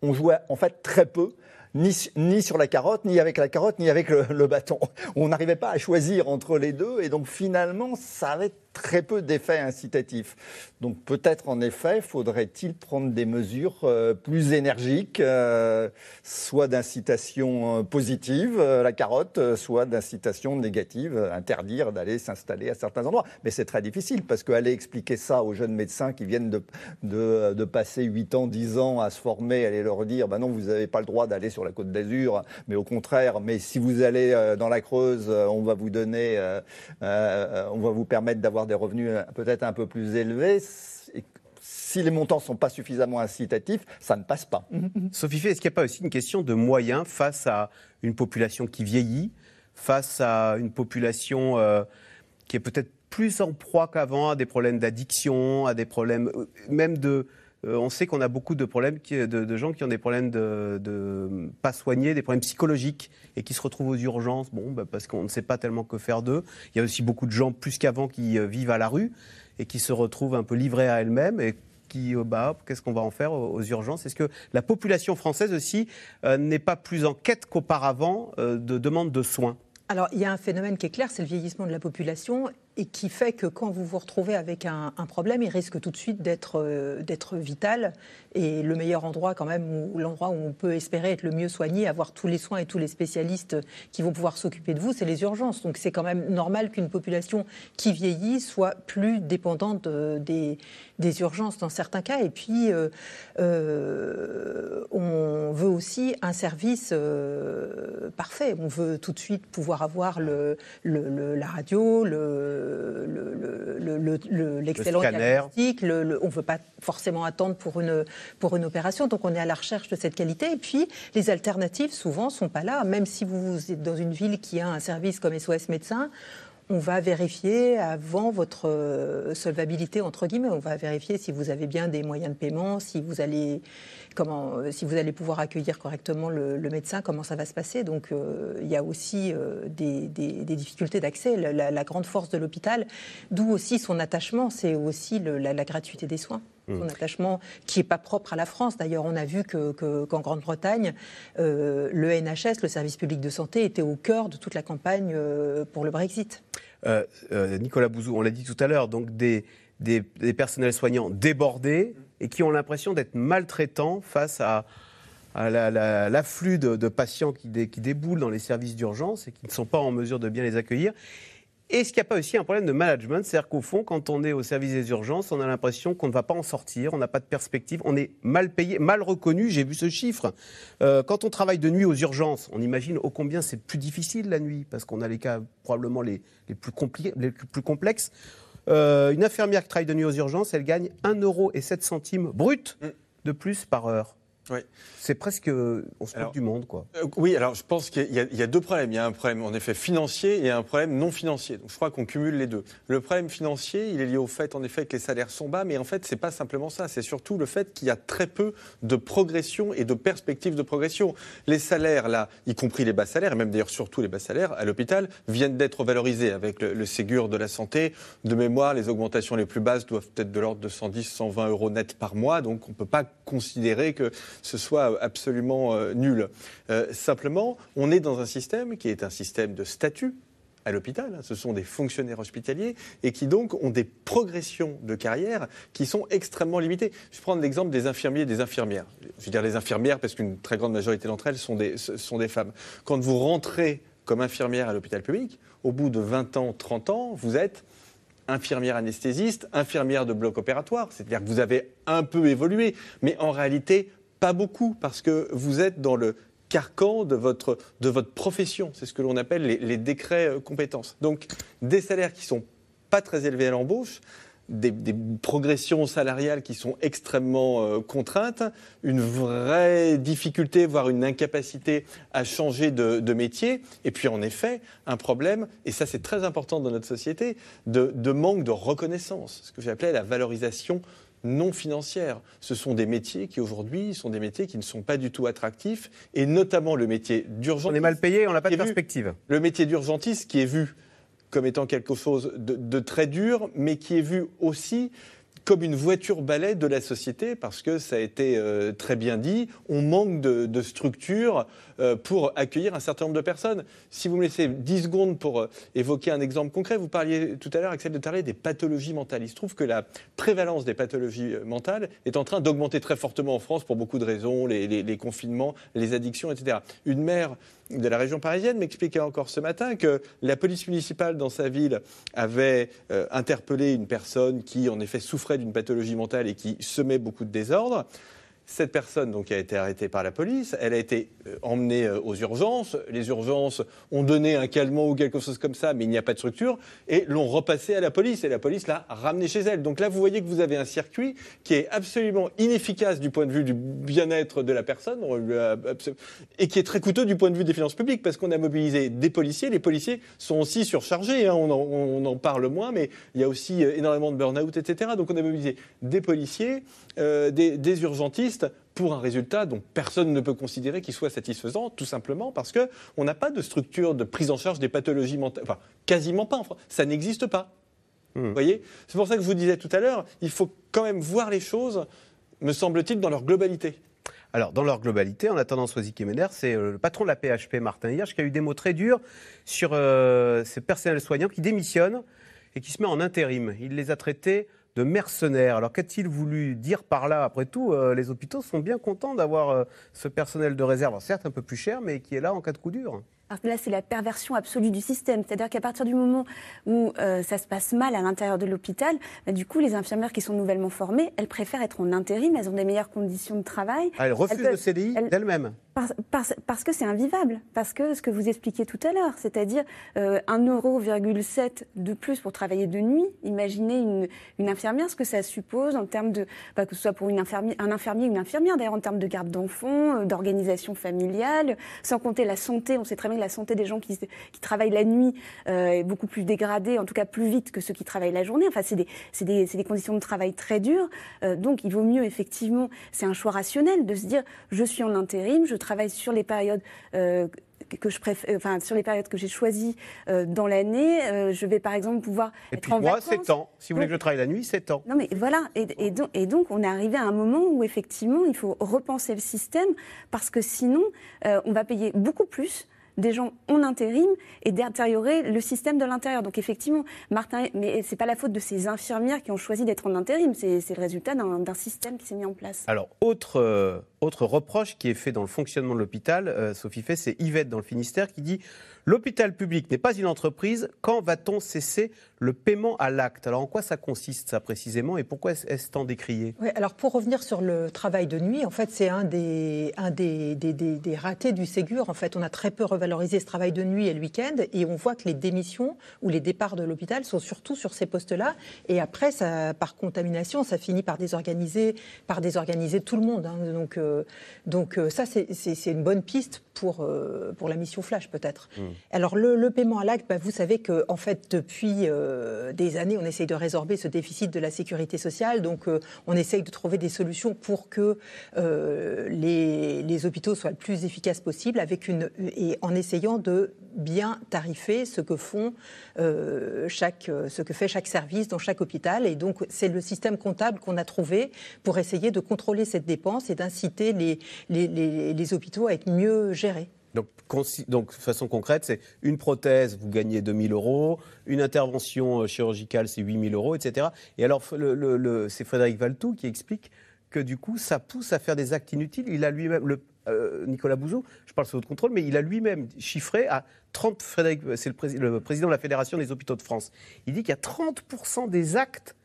[SPEAKER 4] on jouait en fait très peu. Ni, ni sur la carotte, ni avec la carotte, ni avec le, le bâton. On n'arrivait pas à choisir entre les deux, et donc finalement, ça avait très peu d'effets incitatifs. Donc peut-être en effet, faudrait-il prendre des mesures euh, plus énergiques, euh, soit d'incitation euh, positive, la carotte, soit d'incitation négative, interdire d'aller s'installer à certains endroits. Mais c'est très difficile parce qu'aller expliquer ça aux jeunes médecins qui viennent de, de, de passer 8 ans, 10 ans à se former, aller leur dire, bah non, vous n'avez pas le droit d'aller sur la côte d'Azur, mais au contraire, mais si vous allez dans la Creuse, on va vous donner, on va vous permettre d'avoir des revenus euh, peut-être un peu plus élevés. Si les montants ne sont pas suffisamment incitatifs, ça ne passe pas.
[SPEAKER 1] Sophie est-ce qu'il n'y a pas aussi une question de moyens face à une population qui vieillit, face à une population euh, qui est peut-être plus en proie qu'avant à des problèmes d'addiction, à des problèmes euh, même de... euh, on sait qu'on a beaucoup de problèmes, de, gens qui ont des problèmes de, de pas soignés, des problèmes psychologiques et qui se retrouvent aux urgences, bon, bah, parce qu'on ne sait pas tellement que faire d'eux. Il y a aussi beaucoup de gens plus qu'avant qui euh, vivent à la rue et qui se retrouvent un peu livrés à elles-mêmes et qui, euh, bah, qu'est-ce qu'on va en faire aux, urgences? Est-ce que la population française aussi n'est pas plus en quête qu'auparavant de demande de soins?
[SPEAKER 2] Alors, il y a un phénomène qui est clair, c'est le vieillissement de la population et qui fait que quand vous vous retrouvez avec un, problème, il risque tout de suite d'être euh, d'être vital. Et le meilleur endroit, quand même, ou l'endroit où on peut espérer être le mieux soigné, avoir tous les soins et tous les spécialistes qui vont pouvoir s'occuper de vous, c'est les urgences. Donc, c'est quand même normal qu'une population qui vieillit soit plus dépendante euh, des, urgences dans certains cas. Et puis, euh, on veut aussi un service parfait. On veut tout de suite pouvoir avoir la radio, le- le- le- le- l'excellent diagnostic. le- le- on ne veut pas forcément attendre pour une, pour une opération. Donc, on est à la recherche de cette qualité. Et puis, les alternatives, souvent, sont pas là. Même si vous êtes dans une ville qui a un service comme SOS Médecins, on va vérifier avant votre euh, solvabilité entre guillemets. On va vérifier si vous avez bien des moyens de paiement, si vous allez euh, pouvoir accueillir correctement le, médecin, comment ça va se passer. Donc euh, il y a aussi des, difficultés d'accès. La, grande force de l'hôpital, d'où aussi son attachement, c'est aussi la gratuité des soins. Son attachement qui n'est pas propre à la France. D'ailleurs, on a vu que- que- qu'en Grande-Bretagne, euh, le NHS, le service public de santé, était au cœur de toute la campagne euh, pour le Brexit.
[SPEAKER 1] Euh, Nicolas Bouzou, on l'a dit tout à l'heure, donc des, des- des personnels soignants débordés et qui ont l'impression d'être maltraitants face à, à la- la- l'afflux de, de patients qui, dé- qui déboulent dans les services d'urgence et qui ne sont pas en mesure de bien les accueillir. Est-ce qu'il n'y a pas aussi un problème de management? C'est-à-dire qu'au fond, quand on est au service des urgences, on a l'impression qu'on ne va pas en sortir, on n'a pas de perspective, on est mal payé, mal reconnu. J'ai vu ce chiffre. Euh, quand on travaille de nuit aux urgences, on imagine ô combien c'est plus difficile la nuit, parce qu'on a les cas probablement les, les plus, compliqués, les plus complexes. Euh, une infirmière qui travaille de nuit aux urgences, elle gagne 1,07 euro brut de plus par heure.
[SPEAKER 5] Oui.
[SPEAKER 1] C'est presque. On se moque du monde, quoi.
[SPEAKER 5] Euh, oui, alors je pense qu'il y, a- il y a deux problèmes. Il y a un problème en effet financier et un problème non financier. Donc je crois qu'on cumule les deux. Le problème financier, il est lié au fait en effet que les salaires sont bas, mais en fait c'est pas simplement ça. C'est surtout le fait qu'il y a très peu de progression et de perspectives de progression. Les salaires là, y compris les bas salaires, et même d'ailleurs surtout les bas salaires à l'hôpital, viennent d'être valorisés avec le, le Ségur de la santé. De mémoire, les augmentations les plus basses doivent être de l'ordre de 110, 120 euros net par mois. Donc on peut pas considérer que ce soit absolument euh, nul. Euh, simplement, on est dans un système qui est un système de statut à l'hôpital. Ce sont des fonctionnaires hospitaliers et qui donc ont des progressions de carrière qui sont extrêmement limitées. Je vais prendre l'exemple des infirmiers et des infirmières. Je veux dire les infirmières parce qu'une très grande majorité d'entre elles sont des, sont des femmes. Quand vous rentrez comme infirmière à l'hôpital public, au bout de 20 ans, 30 ans, vous êtes infirmière anesthésiste, infirmière de bloc opératoire, c'est-à-dire que vous avez un peu évolué, mais en réalité pas beaucoup, parce que vous êtes dans le carcan de votre, de votre profession. C'est ce que l'on appelle les, décrets euh, compétences. Donc des salaires qui sont pas très élevés à l'embauche, des, progressions salariales qui sont extrêmement euh, contraintes, une vraie difficulté, voire une incapacité à changer de, de métier, et puis en effet un problème, et ça c'est très important dans notre société, de, de manque de reconnaissance, ce que j'appelais la valorisation non financière. Ce sont des métiers qui aujourd'hui sont des métiers qui ne sont pas du tout attractifs, et notamment le métier d'urgentiste.
[SPEAKER 1] On est mal payé, on n'a pas de
[SPEAKER 5] vu-
[SPEAKER 1] perspective.
[SPEAKER 5] le métier d'urgentiste qui est vu comme étant quelque chose de, de très dur, mais qui est vu aussi comme une voiture balai de la société, parce que ça a été euh, très bien dit, on manque de, de structures euh, pour accueillir un certain nombre de personnes. Si vous me laissez 10 secondes pour euh, évoquer un exemple concret, vous parliez tout à l'heure, Axel, de parler des pathologies mentales. Il se trouve que la prévalence des pathologies mentales est en train d'augmenter très fortement en France pour beaucoup de raisons, les- les confinements, les addictions, etc. Une mère de la région parisienne m'expliquait encore ce matin que la police municipale dans sa ville avait euh, interpellé une personne qui en effet souffrait d'une pathologie mentale et qui semait beaucoup de désordre. Cette personne donc a été arrêtée par la police, elle a été euh, emmenée euh, aux urgences, les urgences ont donné un calmant ou quelque chose comme ça, mais il n'y a pas de structure, et l'ont repassé à la police, et la police l'a ramené chez elle. Donc là, vous voyez que vous avez un circuit qui est absolument inefficace du point de vue du bien-être de la personne, abso- et qui est très coûteux du point de vue des finances publiques, parce qu'on a mobilisé des policiers, les policiers sont aussi surchargés, hein, on, en, parle moins, mais il y a aussi euh, énormément de burn-out, etc. Donc on a mobilisé des policiers, euh, des, des urgentistes, pour un résultat dont personne ne peut considérer qu'il soit satisfaisant, tout simplement parce que on n'a pas de structure de prise en charge des pathologies mentales, enfin quasiment pas en France, ça n'existe pas. Vous voyez? C'est pour ça que je vous disais tout à l'heure, il faut quand même voir les choses, me semble-t-il, dans leur globalité.
[SPEAKER 1] Alors, dans leur globalité, en attendant Soisy Kemener, c'est euh, le patron de la PHP, Martin Hirsch, qui a eu des mots très durs sur euh, ces personnels soignants qui démissionnent et qui se met en intérim. Il les a traités de mercenaires. Alors, qu'a-t-il voulu dire par là? Après tout, euh, les hôpitaux sont bien contents d'avoir euh, ce personnel de réserve, certes un peu plus cher, mais qui est là en cas de coup dur.
[SPEAKER 3] Que là, c'est la perversion absolue du système. C'est-à-dire qu'à partir du moment où euh, ça se passe mal à l'intérieur de l'hôpital, bah, du coup, les infirmières qui sont nouvellement formées, elles préfèrent être en intérim, elles ont des meilleures conditions de travail.
[SPEAKER 1] Ah,
[SPEAKER 3] Elles peuvent-
[SPEAKER 1] le CDI
[SPEAKER 3] elles-
[SPEAKER 1] d'elle-même.
[SPEAKER 3] Parce, parce- parce que c'est invivable, parce que ce que vous expliquiez tout à l'heure, c'est-à-dire euh, 1,7€ de plus pour travailler de nuit. Imaginez une, une infirmière, ce que ça suppose en termes de, bah, que ce soit pour une infirmière, un infirmier ou une infirmière, d'ailleurs en termes de garde d'enfants, euh, d'organisation familiale, sans compter la santé. On sait très bien la santé des gens qui, qui travaillent la nuit euh, est beaucoup plus dégradée, en tout cas plus vite que ceux qui travaillent la journée. Enfin, c'est des, conditions de travail très dures. Euh, donc, il vaut mieux effectivement, c'est un choix rationnel de se dire, je suis en intérim, je travaille sur les périodes. euh, que je préfère, enfin sur les périodes que j'ai choisies euh, dans l'année, Euh, je vais par exemple pouvoir
[SPEAKER 1] Et
[SPEAKER 3] être
[SPEAKER 1] puis
[SPEAKER 3] en
[SPEAKER 1] moi,
[SPEAKER 3] vacances.
[SPEAKER 1] c'est temps. Si vous voulez que je travaille la nuit, c'est temps.
[SPEAKER 3] Non mais voilà, et, et donc, et donc on est arrivé à un moment où effectivement il faut repenser le système parce que sinon euh, on va payer beaucoup plus des gens en intérim et détériorer le système de l'intérieur. Donc effectivement, Martin, mais c'est pas la faute de ces infirmières qui ont choisi d'être en intérim, c'est le résultat d'un système qui s'est mis en place.
[SPEAKER 1] Alors, autre, euh, autre reproche qui est fait dans le fonctionnement de l'hôpital, euh, Sophie Fay, c'est Yvette dans le Finistère qui dit L'hôpital public n'est pas une entreprise, quand va-t-on cesser le paiement à l'acte? Alors en quoi ça consiste ça précisément? Et pourquoi est-ce tant décrié?
[SPEAKER 2] Oui, alors pour revenir sur le travail de nuit, en fait c'est un des, un des, des, des, des ratés du Ségur. En fait on a très peu revalorisé ce travail de nuit et le week-end et on voit que les démissions ou les départs de l'hôpital sont surtout sur ces postes-là et après ça, par contamination ça finit par désorganiser, par désorganiser tout le monde. hein. Donc, euh, donc euh, ça c'est- une bonne piste pour, euh, pour la mission Flash peut-être. Alors le, paiement à l'acte, bah, vous savez que en fait depuis euh, des années, on essaye de résorber ce déficit de la sécurité sociale. Donc euh, on essaye de trouver des solutions pour que euh, les, hôpitaux soient le plus efficaces possible, avec une et en essayant de bien tarifer ce que font chaque ce que fait chaque service dans chaque hôpital. Et donc c'est le système comptable qu'on a trouvé pour essayer de contrôler cette dépense et d'inciter les, les, les hôpitaux à être mieux gérés.
[SPEAKER 1] Donc, de façon concrète, c'est une prothèse, vous gagnez 2000 euros, une intervention euh, chirurgicale, c'est 8000 euros, etc. Et alors, c'est Frédéric Valtou qui explique que du coup, ça pousse à faire des actes inutiles. Il a lui-même, euh, Nicolas Bouzou, je parle sous votre contrôle, mais il a lui-même chiffré à 30, Frédéric, c'est le président de la Fédération des hôpitaux de France. Il dit qu'il y a 30% des actes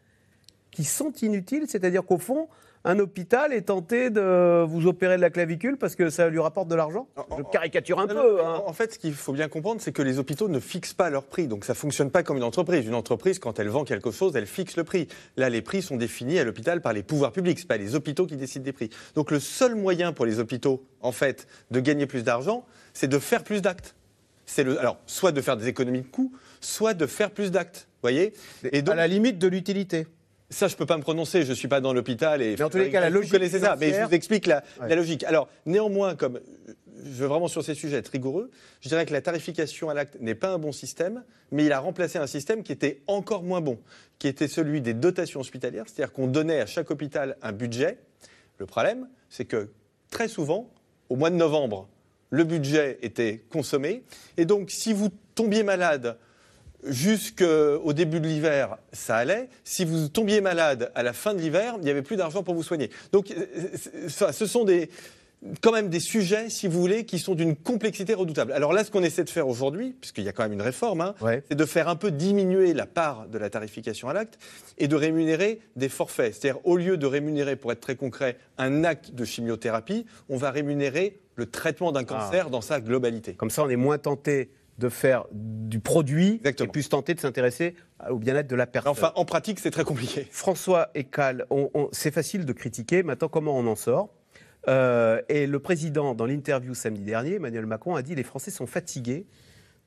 [SPEAKER 1] qui sont inutiles, c'est-à-dire qu'au fond, un hôpital est tenté de vous opérer de la clavicule parce que ça lui rapporte de l'argent. Je caricature un
[SPEAKER 5] Non,
[SPEAKER 1] peu.
[SPEAKER 5] non,
[SPEAKER 1] hein.
[SPEAKER 5] En fait, ce qu'il faut bien comprendre, c'est que les hôpitaux ne fixent pas leur prix. Donc ça fonctionne pas comme une entreprise. Une entreprise, quand elle vend quelque chose, elle fixe le prix. Là, les prix sont définis à l'hôpital par les pouvoirs publics. C'est pas les hôpitaux qui décident des prix. Donc le seul moyen pour les hôpitaux, en fait, de gagner plus d'argent, c'est de faire plus d'actes. C'est le, alors, soit de faire des économies de coûts, soit de faire plus d'actes. Voyez? Et
[SPEAKER 1] à la limite de l'utilité.
[SPEAKER 5] Ça, je peux pas me prononcer. Je suis pas dans l'hôpital et.
[SPEAKER 1] Mais en tous les cas, la
[SPEAKER 5] vous
[SPEAKER 1] logique
[SPEAKER 5] connaissez ça. Mais je vous explique la,
[SPEAKER 1] Ouais.
[SPEAKER 5] la logique. Alors, néanmoins, comme je veux vraiment sur ces sujets être rigoureux, je dirais que la tarification à l'acte n'est pas un bon système, mais il a remplacé un système qui était encore moins bon, qui était celui des dotations hospitalières, c'est-à-dire qu'on donnait à chaque hôpital un budget. Le problème, c'est que très souvent, au mois de novembre, le budget était consommé, et donc si vous tombiez malade jusqu'au début de l'hiver, ça allait. Si vous tombiez malade à la fin de l'hiver, il n'y avait plus d'argent pour vous soigner. Donc, euh, ça, ce sont des, quand même des sujets, si vous voulez, qui sont d'une complexité redoutable. Alors là, ce qu'on essaie de faire aujourd'hui, puisqu'il y a quand même une réforme, hein, c'est de faire un peu diminuer la part de la tarification à l'acte et de rémunérer des forfaits. C'est-à-dire, au lieu de rémunérer, pour être très concret, un acte de chimiothérapie, on va rémunérer le traitement d'un cancer dans sa globalité.
[SPEAKER 1] Comme ça, on est moins tenté de faire du produit et plus tenté de s'intéresser au bien-être de la personne.
[SPEAKER 5] Enfin, en pratique, c'est très compliqué.
[SPEAKER 1] François on- on- c'est facile de critiquer. Maintenant, comment on en sort Euh, Et le président, dans l'interview samedi dernier, Emmanuel Macron, a dit les Français sont fatigués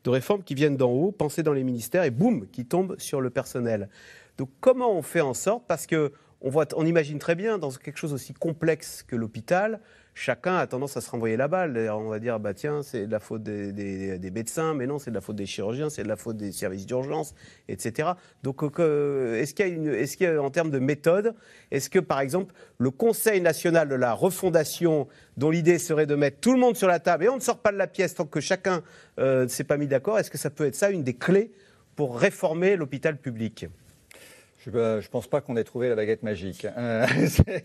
[SPEAKER 1] de réformes qui viennent d'en haut, pensées dans les ministères et boum, qui tombent sur le personnel. Donc, comment on fait en sorte Parce que on, voit, on imagine très bien dans quelque chose aussi complexe que l'hôpital, chacun a tendance à se renvoyer la balle. On va dire, bah tiens, c'est de la faute des, médecins, mais non, c'est de la faute des chirurgiens, c'est de la faute des services d'urgence, etc. Donc, euh, est-ce qu'il y a, une, est-ce qu'il en termes de méthode, est-ce que, par exemple, le Conseil national de la refondation, dont l'idée serait de mettre tout le monde sur la table et on ne sort pas de la pièce tant que chacun euh, ne s'est pas mis d'accord, est-ce que ça peut être ça une des clés pour réformer l'hôpital public?
[SPEAKER 4] Je ne pense pas qu'on ait trouvé la baguette magique. Euh,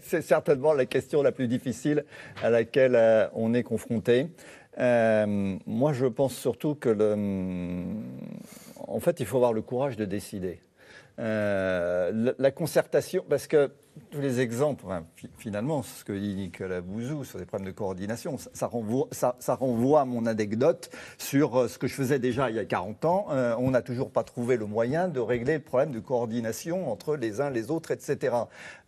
[SPEAKER 4] c'est- certainement la question la plus difficile à laquelle euh, on est confronté. Euh, moi, je pense surtout que, le, en fait, il faut avoir le courage de décider. Euh, la concertation, parce que tous les exemples, finalement, ce que dit Nicolas Bouzou sur des problèmes de coordination, ça, renvoie, à mon anecdote sur euh, ce que je faisais déjà il y a 40 ans. Euh, on n'a toujours pas trouvé le moyen de régler le problème de coordination entre les uns les autres, etc.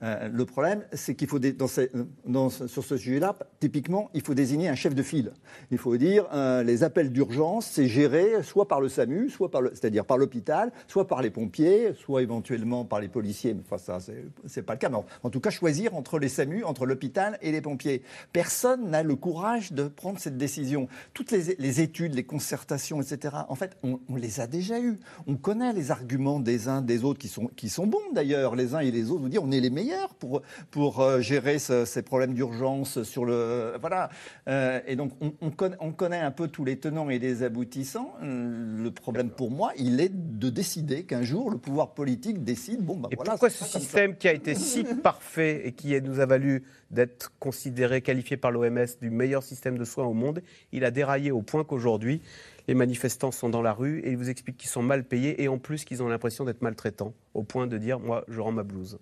[SPEAKER 4] Euh, le problème, c'est qu'il faut, sur ce sujet-là, typiquement, il faut désigner un chef de file. Il faut dire euh, les appels d'urgence, c'est géré soit par le SAMU, c'est-à-dire par l'hôpital, soit par les pompiers, soit éventuellement par les policiers. Mais enfin, ça, c'est, pas le cas. En, en tout cas, choisir entre les SAMU, entre l'hôpital et les pompiers. Personne n'a le courage de prendre cette décision. Toutes les, les études, les concertations, etc. En fait, on, on les a déjà eues. On connaît les arguments des uns des autres qui sont, qui sont bons d'ailleurs. Les uns et les autres vous dire on est les meilleurs pour, pour euh, gérer ce- ces problèmes d'urgence sur le. Voilà. Euh, et donc, on, on connaît, on connaît un peu tous les tenants et les aboutissants. Euh, Le problème pour moi, il est de décider qu'un jour, le pouvoir politique décide bon, ben voilà.
[SPEAKER 1] pourquoi ce système qui a été si parfait et qui nous a valu d'être considéré, qualifié par l'OMS du meilleur système de soins au monde, il a déraillé au point qu'aujourd'hui, Les manifestants sont dans la rue et ils vous expliquent qu'ils sont mal payés et en plus qu'ils ont l'impression d'être maltraitants, au point de dire moi, je rends ma blouse.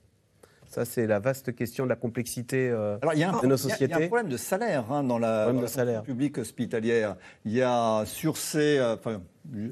[SPEAKER 1] Ça, c'est la vaste question de la complexité euh,
[SPEAKER 4] Alors, il y a un,
[SPEAKER 1] de nos
[SPEAKER 4] il y a-
[SPEAKER 1] sociétés.
[SPEAKER 4] Il y a un problème de salaire hein, dans la, dans la publique hospitalière. Il y a sur ces, euh, enfin,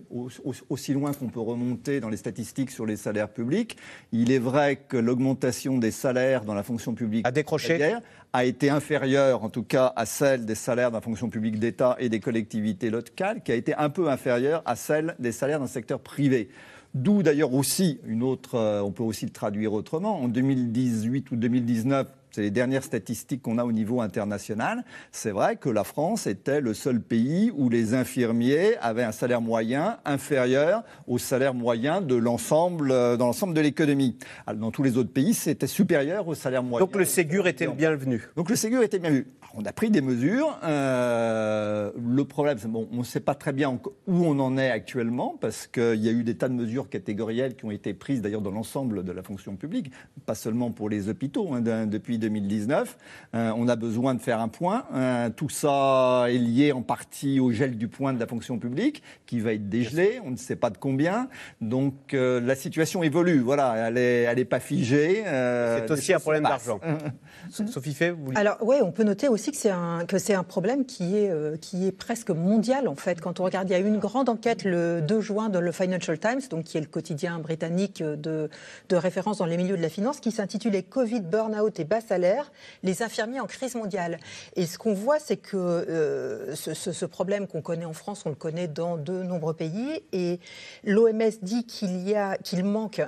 [SPEAKER 4] au- au- aussi loin qu'on peut remonter dans les statistiques sur les salaires publics, il est vrai que l'augmentation des salaires dans la fonction publique
[SPEAKER 1] A décroché
[SPEAKER 4] a été inférieure, en tout cas, à celle des salaires dans la fonction publique d'État et des collectivités locales, qui a été un peu inférieure à celle des salaires dans le secteur privé. D'où d'ailleurs aussi une autre, euh, on peut aussi le traduire autrement. En 2018 ou 2019, c'est les dernières statistiques qu'on a au niveau international. C'est vrai que la France était le seul pays où les infirmiers avaient un salaire moyen inférieur au salaire moyen de l'ensemble, euh, dans l'ensemble de l'économie. Dans tous les autres pays, c'était supérieur au salaire moyen.
[SPEAKER 1] Donc le Ségur était le bienvenu.
[SPEAKER 4] Donc le Ségur était bien vu. Alors, on a pris des mesures. Euh, le problème, c'est bon, on ne sait pas très bien où on en est actuellement parce qu'il y a eu des tas de mesures catégorielles qui ont été prises d'ailleurs dans l'ensemble de la fonction publique, pas seulement pour les hôpitaux hein, depuis 2019. Euh, on a besoin de faire un point. Euh, tout ça est lié en partie au gel du point de la fonction publique qui va être dégelé. On ne sait pas de combien. Donc euh, la situation évolue. Voilà, elle n'est elle est pas figée. Euh,
[SPEAKER 1] C'est aussi un problème d'argent. Sophie Fay, vous
[SPEAKER 2] Alors oui, on peut noter aussi que c'est un que c'est un problème qui est euh, qui est presque mondial en fait. Quand on regarde, il y a eu une grande enquête le 2 juin dans le Financial Times, donc qui est le quotidien britannique de de référence dans les milieux de la finance, qui s'intitulait Covid, burn-out et bas les infirmiers en crise mondiale. Et ce qu'on voit, c'est que euh, ce, problème qu'on connaît en France, on le connaît dans de nombreux pays. Et l'OMS dit qu'il qu'il manque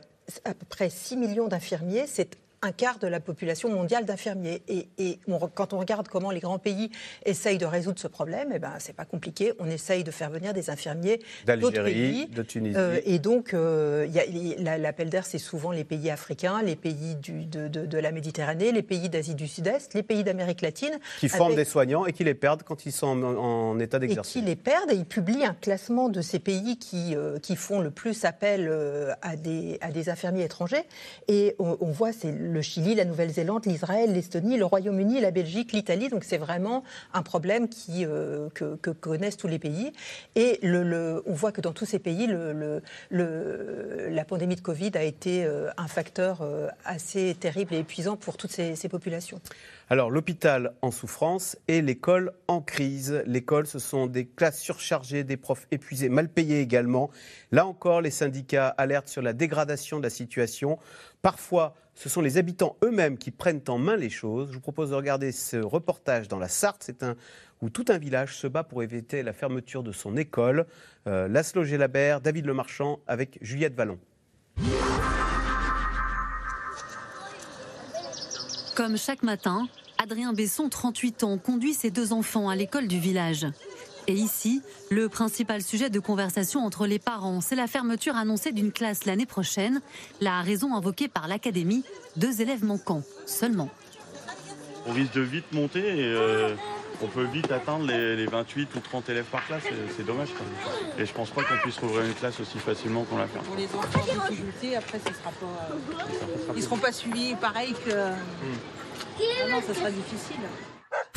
[SPEAKER 2] à peu près 6 millions d'infirmiers. C'est un quart de la population mondiale d'infirmiers. Et, et on- quand on regarde comment les grands pays essayent de résoudre ce problème, eh ben, c'est pas compliqué. On essaye de faire venir des infirmiers d'autres
[SPEAKER 1] d'Algérie,
[SPEAKER 2] pays.
[SPEAKER 1] de Tunisie.
[SPEAKER 2] Euh, et donc, euh, l'appel d'air, c'est souvent les pays africains, les pays du- de, de- de la Méditerranée, les pays d'Asie du Sud-Est, les pays d'Amérique latine.
[SPEAKER 1] qui forment
[SPEAKER 2] avec-
[SPEAKER 1] des soignants et qui les perdent quand ils sont en, en état
[SPEAKER 2] et
[SPEAKER 1] d'exercice.
[SPEAKER 2] qui les perdent. Et ils publient un classement de ces pays qui, euh, qui font le plus appel à, des, à des infirmiers étrangers. Et on, on voit, c'est le Chili, la Nouvelle-Zélande, l'Israël, l'Estonie, le Royaume-Uni, la Belgique, l'Italie. Donc c'est vraiment un problème qui, euh, que, connaissent tous les pays. Et on voit que dans tous ces pays, la pandémie de Covid a été euh, un facteur euh, assez terrible et épuisant pour toutes ces, ces populations.
[SPEAKER 1] Alors, l'hôpital en souffrance et l'école en crise. L'école, ce sont des classes surchargées, des profs épuisés, mal payés également. Là encore, les syndicats alertent sur la dégradation de la situation. Parfois, ce sont les habitants eux-mêmes qui prennent en main les choses. Je vous propose de regarder ce reportage dans la Sarthe. C'est un où tout un village se bat pour éviter la fermeture de son école. Euh, Laszlo Gelabert, David Lemarchand avec Juliette Vallon.
[SPEAKER 11] Comme chaque matin, Adrien Besson, 38 ans, conduit ses deux enfants à l'école du village. Et ici, le principal sujet de conversation entre les parents, c'est la fermeture annoncée d'une classe l'année prochaine. La raison invoquée par l'académie, deux élèves manquants seulement.
[SPEAKER 12] On risque de vite monter et euh, on peut vite atteindre les, les 28 ou 30 élèves par classe. C'est dommage. quand même. Et je pense pas qu'on puisse rouvrir une classe aussi facilement qu'on l'a fait.
[SPEAKER 13] Pour les enfants en difficulté, après, ce sera pas, euh, ils seront pas suivis pareil que. Ah non, ça sera difficile.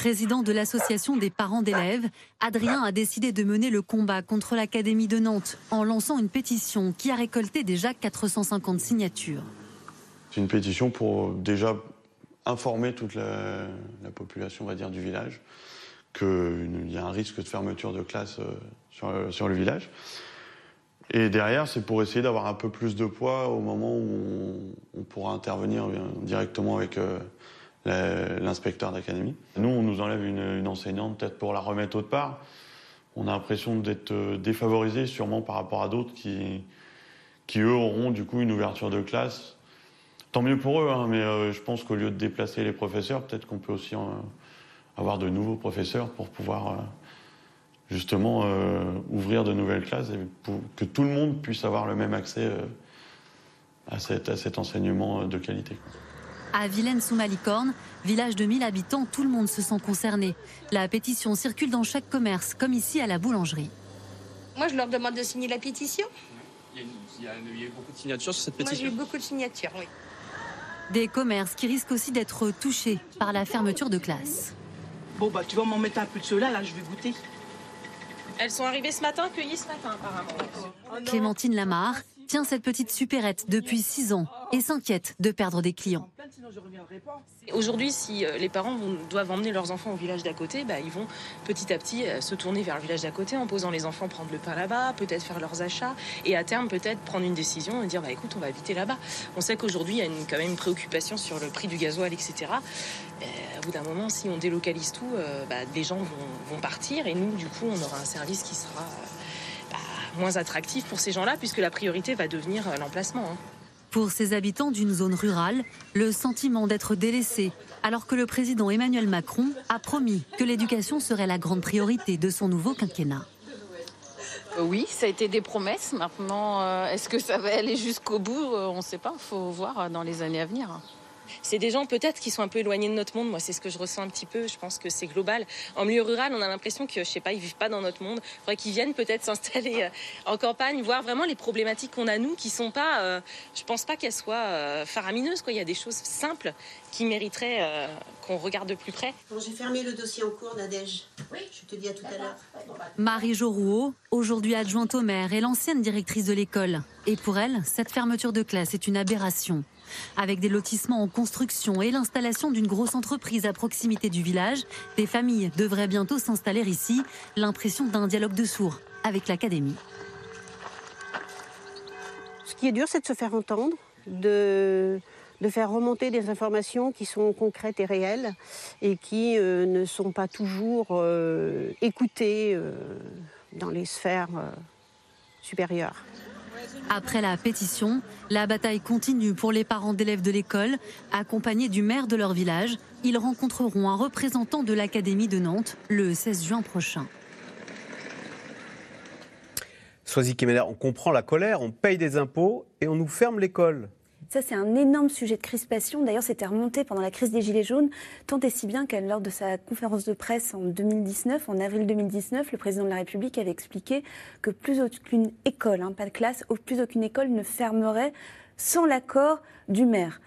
[SPEAKER 11] Président de l'association des parents d'élèves, Adrien a décidé de mener le combat contre l'Académie de Nantes en lançant une pétition qui a récolté déjà 450 signatures.
[SPEAKER 12] C'est une pétition pour déjà informer toute la, la population, on va dire, du village qu'il y a un risque de fermeture de classe euh, sur, le- sur le village. Et derrière, c'est pour essayer d'avoir un peu plus de poids au moment où on, pourra intervenir euh, directement avec euh, l'inspecteur d'académie. Nous, on nous enlève une, enseignante, peut-être pour la remettre autre part. On a l'impression d'être euh, défavorisé, sûrement par rapport à d'autres qui, qui, eux, auront du coup une ouverture de classe. Tant mieux pour eux, hein, mais euh, je pense qu'au lieu de déplacer les professeurs, peut-être qu'on peut aussi euh, avoir de nouveaux professeurs pour pouvoir justement ouvrir de nouvelles classes et pour que tout le monde puisse avoir le même accès à, cet, enseignement de qualité.
[SPEAKER 11] À Vilaine-sous-Malicorne, village de 1000 habitants, tout le monde se sent concerné. La pétition circule dans chaque commerce, comme ici à la boulangerie.
[SPEAKER 14] Moi, je leur demande de signer la pétition.
[SPEAKER 15] Il y, a, il y a- il y a eu beaucoup de signatures sur cette
[SPEAKER 14] Moi, j'ai eu
[SPEAKER 15] pétition.
[SPEAKER 14] beaucoup de signatures, oui.
[SPEAKER 11] Des commerces qui risquent aussi d'être touchés par la fermeture de classe.
[SPEAKER 13] Bon, bah, tu vas m'en mettre un peu de cela, là, je vais goûter.
[SPEAKER 16] Elles sont arrivées ce matin, cueillies ce matin apparemment.
[SPEAKER 11] Clémentine Lamarre tient cette petite supérette depuis 6 ans et s'inquiète de perdre des clients.
[SPEAKER 16] Aujourd'hui, si euh, les parents doivent emmener leurs enfants au village d'à côté, bah, ils vont petit à petit euh, se tourner vers le village d'à côté en posant les enfants prendre le pain là-bas, peut-être faire leurs achats et à terme peut-être prendre une décision et dire bah écoute on va habiter là-bas. On sait qu'aujourd'hui il y a une- quand même une préoccupation sur le prix du gasoil etc. Euh, au bout d'un moment si on délocalise tout, euh, bah, les gens vont, partir et nous du coup on aura un service qui sera bah, moins attractif pour ces gens-là puisque la priorité va devenir euh, l'emplacement. hein.
[SPEAKER 11] Pour ces habitants d'une zone rurale, le sentiment d'être délaissés, alors que le président Emmanuel Macron a promis que l'éducation serait la grande priorité de son nouveau quinquennat.
[SPEAKER 17] Euh, Oui, ça a été des promesses. Maintenant, euh, est-ce que ça va aller jusqu'au bout? On ne sait pas. Il faut voir dans les années à venir.
[SPEAKER 16] C'est des gens peut-être qui sont un peu éloignés de notre monde. Moi, c'est ce que je ressens un petit peu. Je pense que c'est global. En milieu rural, on a l'impression que, je sais pas, ils vivent pas dans notre monde. Il faudrait qu'ils viennent peut-être s'installer euh, en campagne, voir vraiment les problématiques qu'on a nous, qui sont pas. euh, je pense pas qu'elles soient euh, faramineuses. Quoi. Il y a des choses simples qui mériteraient euh, qu'on regarde de plus près.
[SPEAKER 18] Bon, j'ai fermé le dossier en cours, Nadège. Oui. Je te dis à tout à l'heure.
[SPEAKER 11] Marie Jorouot, aujourd'hui adjointe au maire et l'ancienne directrice de l'école. Et pour elle, cette fermeture de classe est une aberration. Avec des lotissements en construction et l'installation d'une grosse entreprise à proximité du village, des familles devraient bientôt s'installer ici. L'impression d'un dialogue de sourds avec l'académie.
[SPEAKER 18] Ce qui est dur, c'est de se faire entendre, de, faire remonter des informations qui sont concrètes et réelles et qui euh, ne sont pas toujours euh, écoutées euh, dans les sphères supérieures.
[SPEAKER 11] Après la pétition, la bataille continue pour les parents d'élèves de l'école. Accompagnés du maire de leur village, ils rencontreront un représentant de l'Académie de Nantes le 16 juin prochain.
[SPEAKER 1] Soisy Kemener, on comprend la colère, on paye des impôts et on nous ferme l'école.
[SPEAKER 3] Ça, c'est un énorme sujet de crispation. D'ailleurs, c'était remonté pendant la crise des Gilets jaunes, tant et si bien qu'à lors de sa conférence de presse en 2019, en avril 2019, le président de la République avait expliqué que plus aucune école, hein, pas de classe, plus aucune école ne fermerait sans l'accord du maire.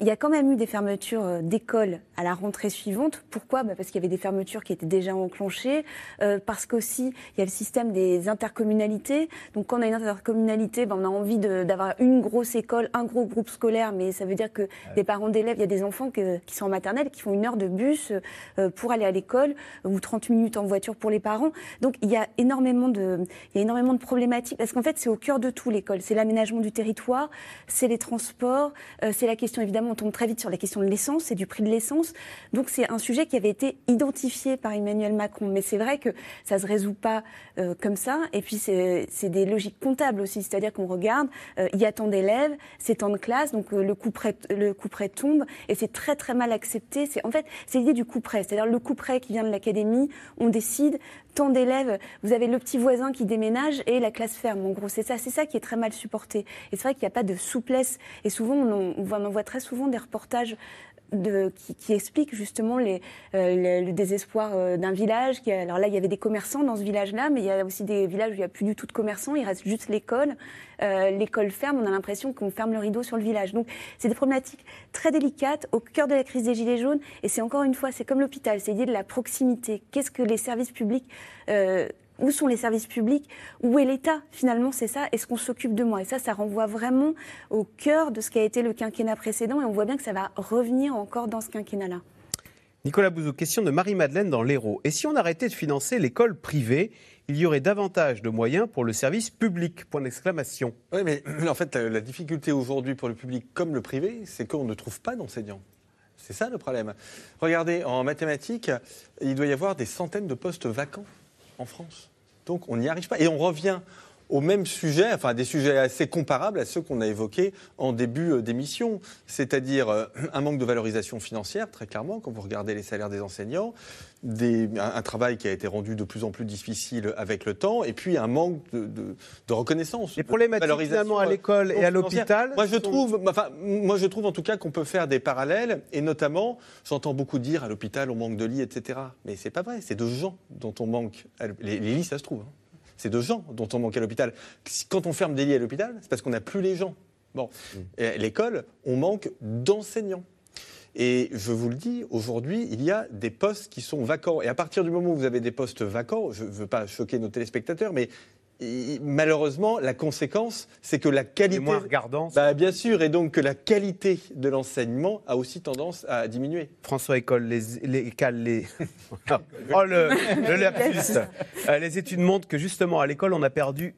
[SPEAKER 3] Il y a quand même eu des fermetures euh, d'écoles à la rentrée suivante. Pourquoi? Bah, Parce qu'il y avait des fermetures qui étaient déjà enclenchées, euh, parce qu'aussi il y a le système des intercommunalités. Donc quand on a une intercommunalité, bah, on a envie d'avoir une grosse école, un gros groupe scolaire, mais ça veut dire que les parents d'élèves, il y a des enfants que- qui sont en maternelle, qui font une heure de bus euh, pour aller à l'école, ou 30 minutes en voiture pour les parents. Donc il y a énormément de, il y a énormément de problématiques, parce qu'en fait c'est au cœur de tout l'école. C'est l'aménagement du territoire, c'est les transports, euh, c'est la question évidemment, on tombe très vite sur la question de l'essence et du prix de l'essence. Donc c'est un sujet qui avait été identifié par Emmanuel Macron. Mais c'est vrai que ça se résout pas euh, comme ça. Et puis c'est des logiques comptables aussi, c'est-à-dire qu'on regarde, euh, il y a tant d'élèves, c'est tant de classes, donc euh, le coup près le coup près tombe et c'est très très mal accepté. En fait c'est l'idée du coup près, c'est-à-dire le coup près qui vient de l'académie, on décide tant d'élèves, vous avez le petit voisin qui déménage et la classe ferme. En gros, c'est ça, c'est ça qui est très mal supporté. Et c'est vrai qu'il n'y a pas de souplesse. Et souvent, on en, on voit- très souvent des reportages qui, expliquent justement euh, le, désespoir euh, d'un village. Alors là, il y avait des commerçants dans ce village-là, mais il y a aussi des villages où il n'y a plus du tout de commerçants, il reste juste l'école. Euh, l'école ferme, on a l'impression qu'on ferme le rideau sur le village. Donc c'est des problématiques très délicates au cœur de la crise des Gilets jaunes. Et c'est encore une fois, c'est comme l'hôpital, c'est l'idée de la proximité. Qu'est-ce que les services publics où sont les services publics Où est l'État Finalement, c'est ça. Est-ce qu'on s'occupe de moi? Et ça, ça renvoie vraiment au cœur de ce qui a été le quinquennat précédent. Et on voit bien que ça va revenir encore dans ce quinquennat-là.
[SPEAKER 1] Nicolas Bouzou, question de Marie-Madeleine dans l'Hérault. Et si on arrêtait de financer l'école privée, il y aurait davantage de moyens pour le service public? Point d'exclamation.
[SPEAKER 5] Oui, mais en fait, la, la difficulté aujourd'hui pour le public comme le privé, c'est qu'on ne trouve pas d'enseignants. C'est ça le problème. Regardez, en mathématiques, il doit y avoir des centaines de postes vacants en France. Donc on n'y arrive pas. Et on revient au même sujet, enfin des sujets assez comparables à ceux qu'on a évoqués en début euh, d'émission, c'est-à-dire euh, un manque de valorisation financière, très clairement, quand vous regardez les salaires des enseignants, des- un, un travail qui a été rendu de plus en plus difficile avec le temps, et puis un manque de, de- de reconnaissance.
[SPEAKER 1] Les problématiques finalement à l'école et à l'hôpital
[SPEAKER 5] Moi je trouve, enfin, moi je trouve en tout cas qu'on peut faire des parallèles, et notamment, j'entends beaucoup dire à l'hôpital on manque de lits, etc. Mais c'est pas vrai, c'est de gens dont on manque. les lits, ça se trouve. hein. C'est de gens dont on manque à l'hôpital. Quand on ferme des lits à l'hôpital, c'est parce qu'on n'a plus les gens. Bon, à l'école, on manque d'enseignants. Et je vous le dis, aujourd'hui, il y a des postes qui sont vacants. Et à partir du moment où vous avez des postes vacants, je ne veux pas choquer nos téléspectateurs, mais et malheureusement, la conséquence, c'est que la qualité.
[SPEAKER 1] moins regardant.
[SPEAKER 5] Bah, bien sûr, et donc que la qualité de l'enseignement a aussi tendance à diminuer.
[SPEAKER 1] François École, les, les, les... oh, le, le lapsus. Euh, les études montrent que justement, à l'école, on a perdu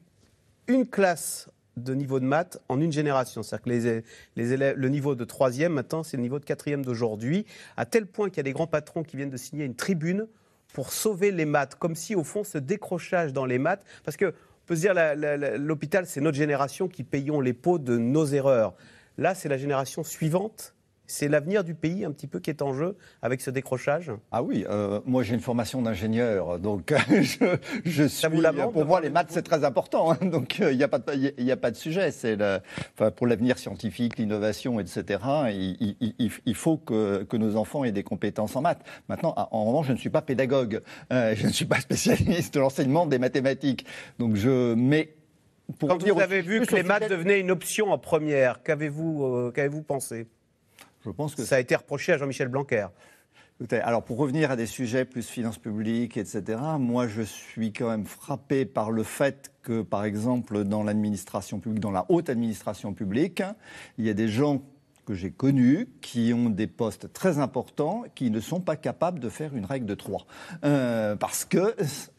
[SPEAKER 1] une classe de niveau de maths en une génération. C'est-à-dire que les, les élèves, le niveau de troisième, maintenant, c'est le niveau de quatrième d'aujourd'hui, à tel point qu'il y a des grands patrons qui viennent de signer une tribune pour sauver les maths, comme si, au fond, ce décrochage dans les maths, parce que peut se dire l'hôpital, c'est notre génération qui payons les pots de nos erreurs. Là, c'est la génération suivante c'est l'avenir du pays un petit peu qui est en jeu avec ce décrochage?
[SPEAKER 4] Ah oui, euh, moi j'ai une formation d'ingénieur, donc je, je suis. pour moi, les maths c'est très important, hein, donc il euh, n'y a pas de, il a pas de sujet. C'est enfin, pour l'avenir scientifique, l'innovation, etc. Il, il, il, faut que, que, nos enfants aient des compétences en maths. Maintenant, en revanche, je ne suis pas pédagogue, euh, je ne suis pas spécialiste de l'enseignement des mathématiques, donc je mets
[SPEAKER 1] pour Quand vous avez vu que les maths devenaient une option en première, qu'avez-vous qu'avez-vous pensé?
[SPEAKER 4] Je pense que
[SPEAKER 1] ça a été reproché à Jean-Michel Blanquer.
[SPEAKER 4] Alors pour revenir à des sujets plus finances publiques, etc., moi je suis quand même frappé par le fait que, par exemple, dans l'administration publique, dans la haute administration publique, il y a des gens que j'ai connus qui ont des postes très importants qui ne sont pas capables de faire une règle de trois. Euh, parce que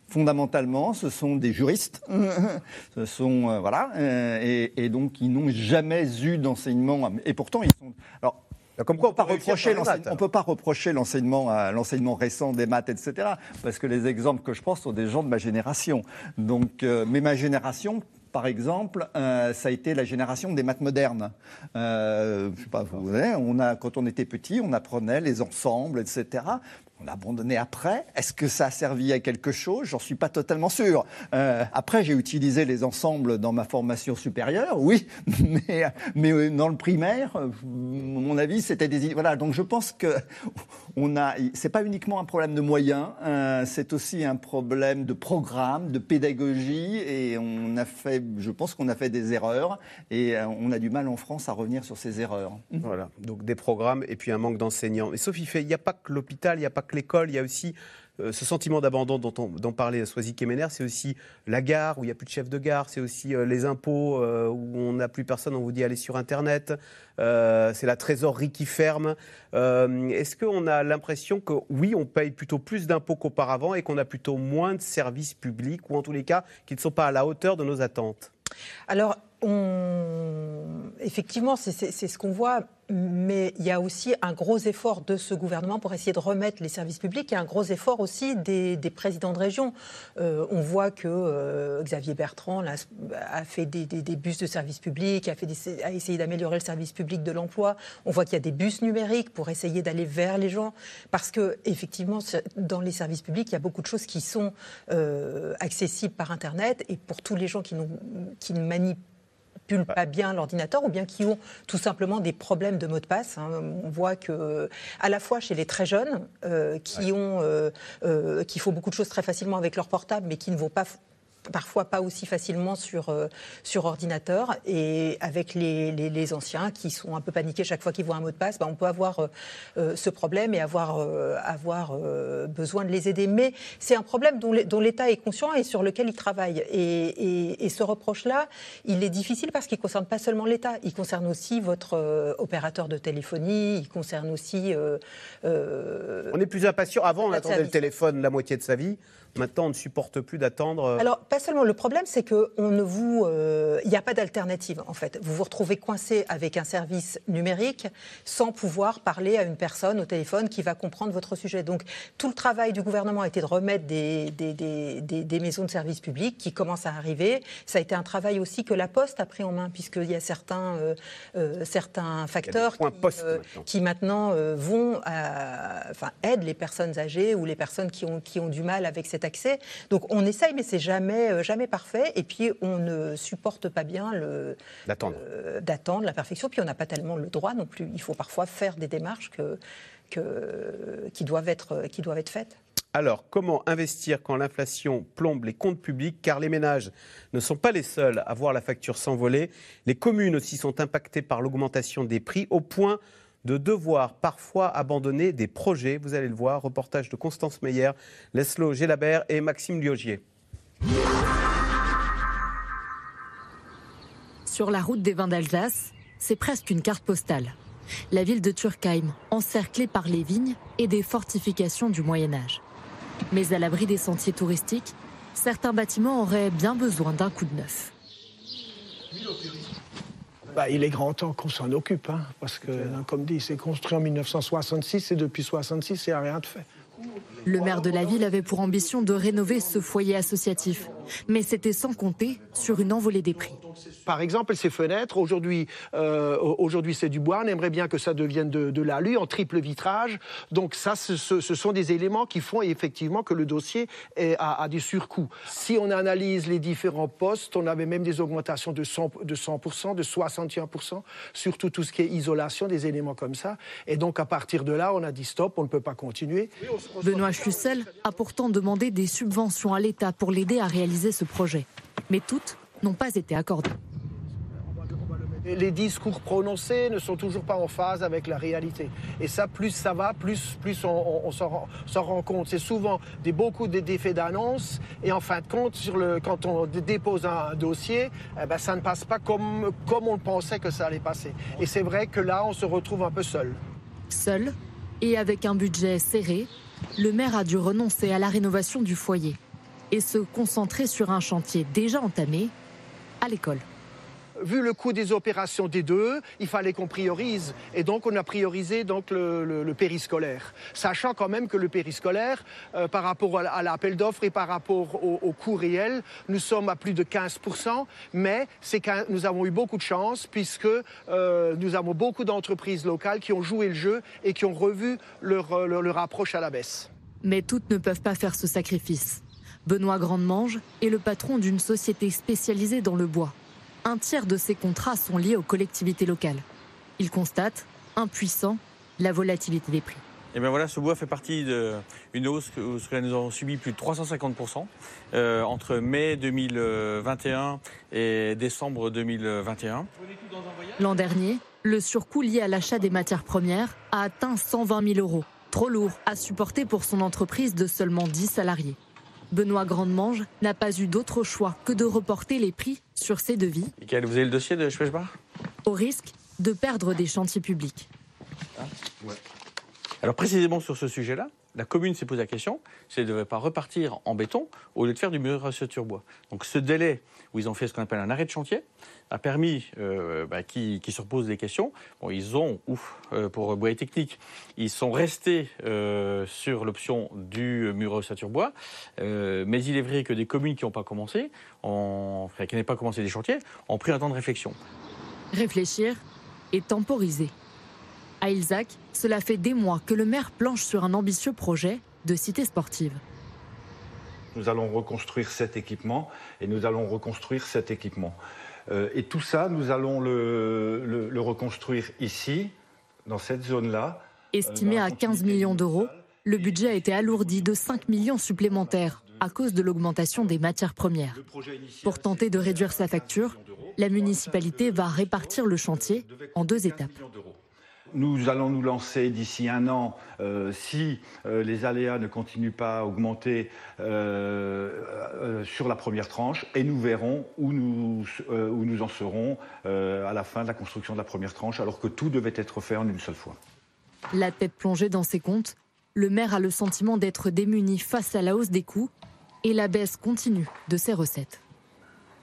[SPEAKER 4] fondamentalement, ce sont des juristes, ce sont euh, voilà, euh, et, et, donc ils n'ont jamais eu d'enseignement. Et pourtant, ils sont. Alors,
[SPEAKER 1] comme quoi, on ne
[SPEAKER 4] peut pas reprocher l'enseignement, l'enseignement récent des maths, etc. Parce que les exemples que je prends sont des gens de ma génération. Donc, euh, mais ma génération, par exemple, euh, ça a été la génération des maths modernes. Euh, je sais pas, vous voyez, on a, quand on était petit, on apprenait les ensembles, etc on a abandonné après. Est-ce que ça a servi à quelque chose? J'en suis pas totalement sûr. Euh, après, j'ai utilisé les ensembles dans ma formation supérieure, oui, mais, euh, dans le primaire, euh, mon avis, c'était des voilà. Donc, je pense que on a. C'est pas uniquement un problème de moyens, c'est aussi un problème de programme, de pédagogie, et on a fait. Je pense qu'on a fait des erreurs, et on a du mal en France à revenir sur ces erreurs.
[SPEAKER 1] Voilà. Donc des programmes et puis un manque d'enseignants. Et Sophie fait, il n'y a pas que l'hôpital, il n'y a pas que l'école, il y a aussi euh, ce sentiment d'abandon dont, on, dont parlait Soisy Kemener, c'est aussi la gare où il n'y a plus de chef de gare, c'est aussi euh, les impôts euh, où on n'a plus personne, on vous dit aller sur Internet, c'est la trésorerie qui ferme. Est-ce qu'on a l'impression que oui, on paye plutôt plus d'impôts qu'auparavant et qu'on a plutôt moins de services publics ou en tous les cas qui ne sont pas à la hauteur de nos attentes?
[SPEAKER 2] Alors, effectivement, c'est ce qu'on voit, mais il y a aussi un gros effort de ce gouvernement pour essayer de remettre les services publics et un gros effort aussi des, présidents de région. Euh, on voit que euh, Xavier Bertrand a fait des, bus de services publics, a, essayé d'améliorer le service public de l'emploi. On voit qu'il y a des bus numériques pour essayer d'aller vers les gens, parce que effectivement, dans les services publics, il y a beaucoup de choses qui sont euh, accessibles par Internet, et pour tous les gens qui, qui ne manipulent pas bien l'ordinateur ou bien qui ont tout simplement des problèmes de mots de passe. Hein. On voit que, à la fois chez les très jeunes, euh, qui, ont, euh, euh, qui font beaucoup de choses très facilement avec leur portable, mais qui ne vont pas parfois pas aussi facilement sur, euh, sur ordinateur. Et avec les, les, anciens qui sont un peu paniqués chaque fois qu'ils voient un mot de passe, ben on peut avoir euh, euh, ce problème et avoir, avoir besoin de les aider. Mais c'est un problème dont l'État est conscient et sur lequel il travaille. Et, et, ce reproche-là, il est difficile parce qu'il ne concerne pas seulement l'État, il concerne aussi votre opérateur de téléphonie, il concerne aussi...
[SPEAKER 1] on est plus impatient. Avant, on attendait le téléphone la moitié de sa vie. Maintenant, on ne supporte plus d'attendre. Euh,
[SPEAKER 2] Alors, pas seulement. Le problème, c'est qu'il ne vous, euh, il n'y a pas d'alternative en fait. Vous vous retrouvez coincé avec un service numérique sans pouvoir parler à une personne au téléphone qui va comprendre votre sujet. Donc, tout le travail du gouvernement a été de remettre des, des, des, des maisons de services publics qui commencent à arriver. Ça a été un travail aussi que la Poste a pris en main, puisqu'il y a certains, euh, certains facteurs qui, maintenant. qui, maintenant vont, enfin, aident les personnes âgées ou les personnes qui ont, qui ont du mal avec cette accès. Donc on essaye, mais c'est jamais, euh, jamais parfait. Et puis on ne supporte pas bien le
[SPEAKER 1] d'attendre,
[SPEAKER 2] euh, d'attendre la perfection. Puis on n'a pas tellement le droit non plus. Il faut parfois faire des démarches que, que, qui, doivent être, qui doivent être faites.
[SPEAKER 1] Alors, comment investir quand l'inflation plombe les comptes publics? Car les ménages ne sont pas les seuls à voir la facture s'envoler. Les communes aussi sont impactées par l'augmentation des prix, au point de devoir parfois abandonner des projets. Vous allez le voir, reportage de Constance Meyer, Leslo Gélabert et Maxime Liogier.
[SPEAKER 19] Sur la route des vins d'Alsace, c'est presque une carte postale. La ville de Turkheim, encerclée par les vignes et des fortifications du Moyen Âge. Mais à l'abri des sentiers touristiques, certains bâtiments auraient bien besoin d'un coup de neuf.
[SPEAKER 20] Bah, il est grand temps qu'on s'en occupe, hein, parce que, comme dit, c'est construit en 1966 et depuis 1966, il n'y a rien de fait.
[SPEAKER 19] Le maire de la ville avait pour ambition de rénover ce foyer associatif. Mais c'était sans compter sur une envolée des prix.
[SPEAKER 20] Par exemple, ces fenêtres, aujourd'hui, euh, c'est du bois. On aimerait bien que ça devienne de, de l'alu en triple vitrage. Donc ça, ce, ce, sont des éléments qui font effectivement que le dossier est, a, a, des surcoûts. Si on analyse les différents postes, on avait même des augmentations de 100%, de, 100%, de 61%, surtout tout ce qui est isolation, des éléments comme ça. Et donc à partir de là, on a dit stop, on ne peut pas continuer.
[SPEAKER 19] Benoît A pourtant demandé des subventions à l'État pour l'aider à réaliser ce projet. Mais toutes n'ont pas été accordées.
[SPEAKER 20] Les discours prononcés ne sont toujours pas en phase avec la réalité. Et ça, plus ça va, plus, plus on, on, on s'en rend compte. C'est souvent des, beaucoup d'effets d'annonce. Et en fin de compte, sur le, quand on dépose un dossier, eh ben, ça ne passe pas comme, comme on pensait que ça allait passer. Et c'est vrai que là, on se retrouve un peu seul.
[SPEAKER 19] Seul et avec un budget serré, le maire a dû renoncer à la rénovation du foyer et se concentrer sur un chantier déjà entamé à l'école.
[SPEAKER 20] Vu le coût des opérations des deux, il fallait qu'on priorise. Et donc, on a priorisé donc, le, périscolaire. Sachant quand même que le périscolaire, euh, par rapport à l'appel d'offres et par rapport au, coût réel, nous sommes à plus de 15%. Mais nous avons eu beaucoup de chance puisque euh, nous avons beaucoup d'entreprises locales qui ont joué le jeu et qui ont revu leur, leur, leur approche à la baisse.
[SPEAKER 19] Mais toutes ne peuvent pas faire ce sacrifice. Benoît Grandemange est le patron d'une société spécialisée dans le bois. Un tiers de ces contrats sont liés aux collectivités locales. Il constate, impuissant, la volatilité des prix.
[SPEAKER 21] Et bien voilà, ce bois fait partie d'une hausse que, que, nous avons subi plus de 350% euh, entre mai 2021 et décembre 2021.
[SPEAKER 19] L'an dernier, le surcoût lié à l'achat des matières premières a atteint 120 000 euros. Trop lourd à supporter pour son entreprise de seulement 10 salariés. Benoît Grandemange n'a pas eu d'autre choix que de reporter les prix sur ses devis.
[SPEAKER 21] Michael, vous avez le dossier de
[SPEAKER 19] Au risque de perdre des chantiers publics.
[SPEAKER 21] Ah, ouais. Alors précisément sur ce sujet-là, la commune s'est posé la question, si elle ne devait pas repartir en béton au lieu de faire du mur sur bois. Donc ce délai où ils ont fait ce qu'on appelle un arrêt de chantier a permis euh, bah, qui se reposent des questions. Bon, ils ont, euh, pour Bois Technique, ils sont restés euh, sur l'option du mur ossature bois, mais il est vrai que des communes qui n'ont pas commencé, ont, qui n'avaient pas commencé des chantiers, ont pris un temps de réflexion.
[SPEAKER 19] Réfléchir et temporiser. À Ilzac, cela fait des mois que le maire planche sur un ambitieux projet de cité sportive.
[SPEAKER 22] Nous allons reconstruire cet équipement et nous allons reconstruire cet équipement. Euh, et tout ça, nous allons le, le, le reconstruire ici, dans cette zone-là.
[SPEAKER 19] Estimé à 15 millions d'euros, le budget a été alourdi de 5 millions supplémentaires à cause de l'augmentation des matières premières. Pour tenter de réduire sa facture, la municipalité va répartir le chantier en deux étapes.
[SPEAKER 22] Nous allons nous lancer d'ici un an, euh, si euh, les aléas ne continuent pas à augmenter euh, sur la première tranche, et nous verrons où nous, en serons à la fin de la construction de la première tranche, alors que tout devait être fait en une seule fois.
[SPEAKER 19] La tête plongée dans ses comptes, le maire a le sentiment d'être démuni face à la hausse des coûts et la baisse continue de ses recettes.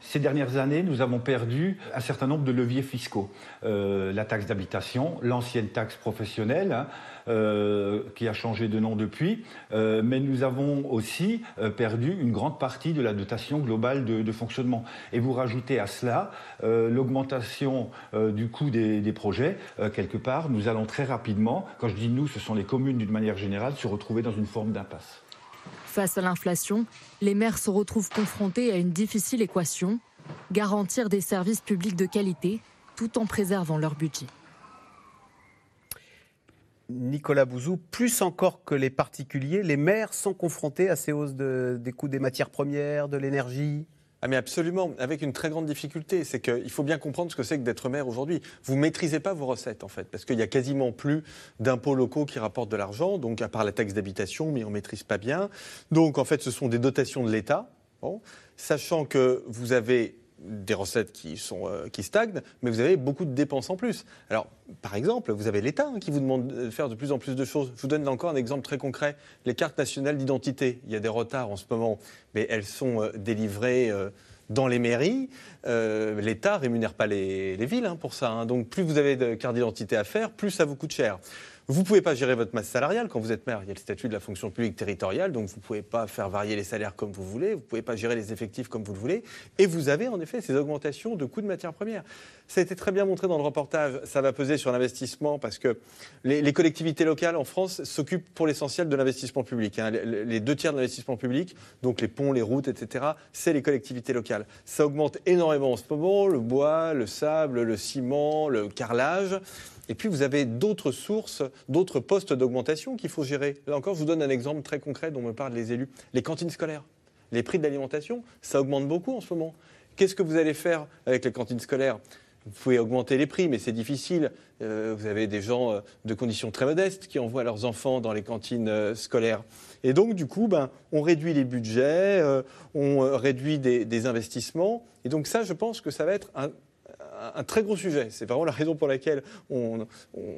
[SPEAKER 22] Ces dernières années, nous avons perdu un certain nombre de leviers fiscaux. Euh, la taxe d'habitation, l'ancienne taxe professionnelle, hein, euh, qui a changé de nom depuis, euh, mais nous avons aussi perdu une grande partie de la dotation globale de, fonctionnement. Et vous rajoutez à cela l'augmentation du coût des projets. quelque part, nous allons très rapidement, quand je dis nous, ce sont les communes d'une manière générale, se retrouver dans une forme d'impasse.
[SPEAKER 19] Face à l'inflation, les maires se retrouvent confrontés à une difficile équation garantir des services publics de qualité tout en préservant leur budget.
[SPEAKER 1] Nicolas Bouzou, plus encore que les particuliers, les maires sont confrontés à ces hausses de, des coûts des matières premières, de l'énergie
[SPEAKER 5] Ah mais absolument, avec une très grande difficulté, c'est qu'il faut bien comprendre ce que c'est que d'être maire aujourd'hui. Vous ne maîtrisez pas vos recettes en fait, parce qu'il n'y a quasiment plus d'impôts locaux qui rapportent de l'argent, donc à part la taxe d'habitation, mais on ne maîtrise pas bien. Donc en fait, ce sont des dotations de l'État, sachant que vous avez des recettes qui, sont, euh, qui stagnent, mais vous avez beaucoup de dépenses en plus. Alors, par exemple, vous avez l'État hein, qui vous demande de faire de plus en plus de choses. Je vous donne encore un exemple très concret. Les cartes nationales d'identité. Il y a des retards en ce moment, mais elles sont euh, délivrées euh, dans les mairies. L'État rémunère pas les, les villes hein, pour ça. hein. Donc, plus vous avez de cartes d'identité à faire, plus ça vous coûte cher. Vous ne pouvez pas gérer votre masse salariale quand vous êtes maire. Il y a le statut de la fonction publique territoriale, donc vous ne pouvez pas faire varier les salaires comme vous voulez, vous ne pouvez pas gérer les effectifs comme vous le voulez. Et vous avez en effet ces augmentations de coûts de matières premières. Ça a été très bien montré dans le reportage. Ça va peser sur l'investissement parce que les, collectivités locales en France s'occupent pour l'essentiel de l'investissement public. hein. Les, les deux tiers de l'investissement public, donc les ponts, les routes, etc., c'est les collectivités locales. Ça augmente énormément en ce moment, le bois, le sable, le ciment, le carrelage. Et puis vous avez d'autres sources, d'autres postes d'augmentation qu'il faut gérer. Là encore, je vous donne un exemple très concret dont me parlent les élus. Les cantines scolaires. Les prix de l'alimentation, ça augmente beaucoup en ce moment. Qu'est-ce que vous allez faire avec les cantines scolaires? Vous pouvez augmenter les prix, mais c'est difficile. Euh, vous avez des gens euh, de conditions très modestes qui envoient leurs enfants dans les cantines euh, scolaires. Et donc, du coup, ben, on réduit les budgets, on réduit des investissements. Et donc ça, je pense que ça va être un, un très gros sujet. C'est vraiment la raison pour laquelle on,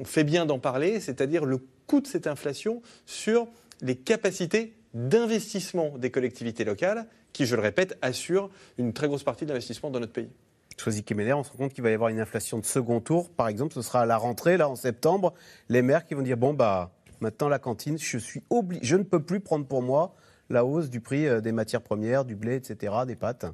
[SPEAKER 5] fait bien d'en parler, c'est-à-dire le coût de cette inflation sur les capacités d'investissement des collectivités locales, qui, je le répète, assurent une très grosse partie de l'investissement dans notre pays.
[SPEAKER 1] Choisi Kemener, on se rend compte qu'il va y avoir une inflation de second tour. Par exemple, ce sera à la rentrée, là, en septembre, les maires qui vont dire bon, bah, maintenant la cantine, je, suis obligé, je ne peux plus prendre pour moi la hausse du prix euh, des matières premières, du blé, etc., des pâtes.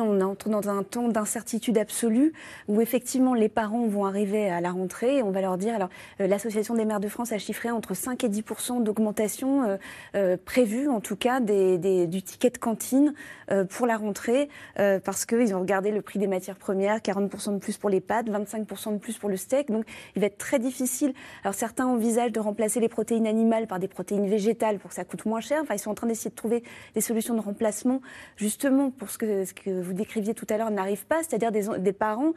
[SPEAKER 3] On entre dans un temps d'incertitude absolue où effectivement les parents vont arriver à la rentrée et on va leur dire alors euh, l'association des maires de France a chiffré entre 5 et 10% d'augmentation euh, euh, prévue en tout cas du ticket de cantine euh, pour la rentrée euh, parce qu'ils ont regardé le prix des matières premières 40% de plus pour les pâtes 25% de plus pour le steak. Donc il va être très difficile. Alors certains envisagent de remplacer les protéines animales par des protéines végétales pour que ça coûte moins cher. Enfin ils sont en train d'essayer de trouver des solutions de remplacement justement pour ce que, ce que vous décriviez tout à l'heure n'arrive pas, c'est-à-dire des, des parents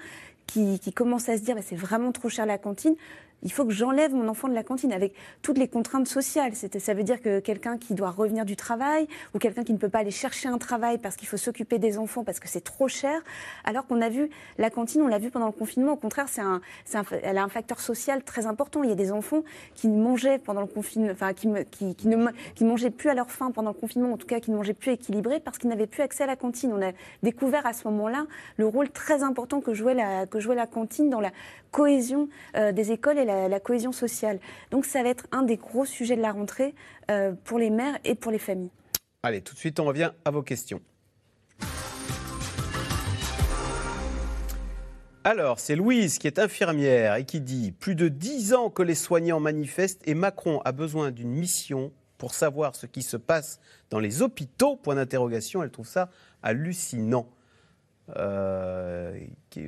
[SPEAKER 3] qui, qui commencent à se dire bah, c'est vraiment trop cher la cantine. Il faut que j'enlève mon enfant de la cantine avec toutes les contraintes sociales. Ça veut dire que quelqu'un qui doit revenir du travail ou quelqu'un qui ne peut pas aller chercher un travail parce qu'il faut s'occuper des enfants parce que c'est trop cher. Alors qu'on a vu la cantine, on l'a vu pendant le confinement. Au contraire, c'est un, elle a un facteur social très important. Il y a des enfants qui mangeaient pendant le confinement, enfin qui, qui, ne mangeaient plus à leur faim pendant le confinement, en tout cas qui ne mangeaient plus équilibré parce qu'ils n'avaient plus accès à la cantine. On a découvert à ce moment-là le rôle très important que jouait la, que jouait la cantine dans la cohésion euh, des écoles et la, cohésion sociale. Donc ça va être un des gros sujets de la rentrée euh, pour les mères et pour les familles.
[SPEAKER 1] Allez, tout de suite, on revient à vos questions. Alors, c'est Louise qui est infirmière et qui dit Plus de dix ans que les soignants manifestent et Macron a besoin d'une mission pour savoir ce qui se passe dans les hôpitaux. Point d'interrogation, elle trouve ça hallucinant. Euh, qui,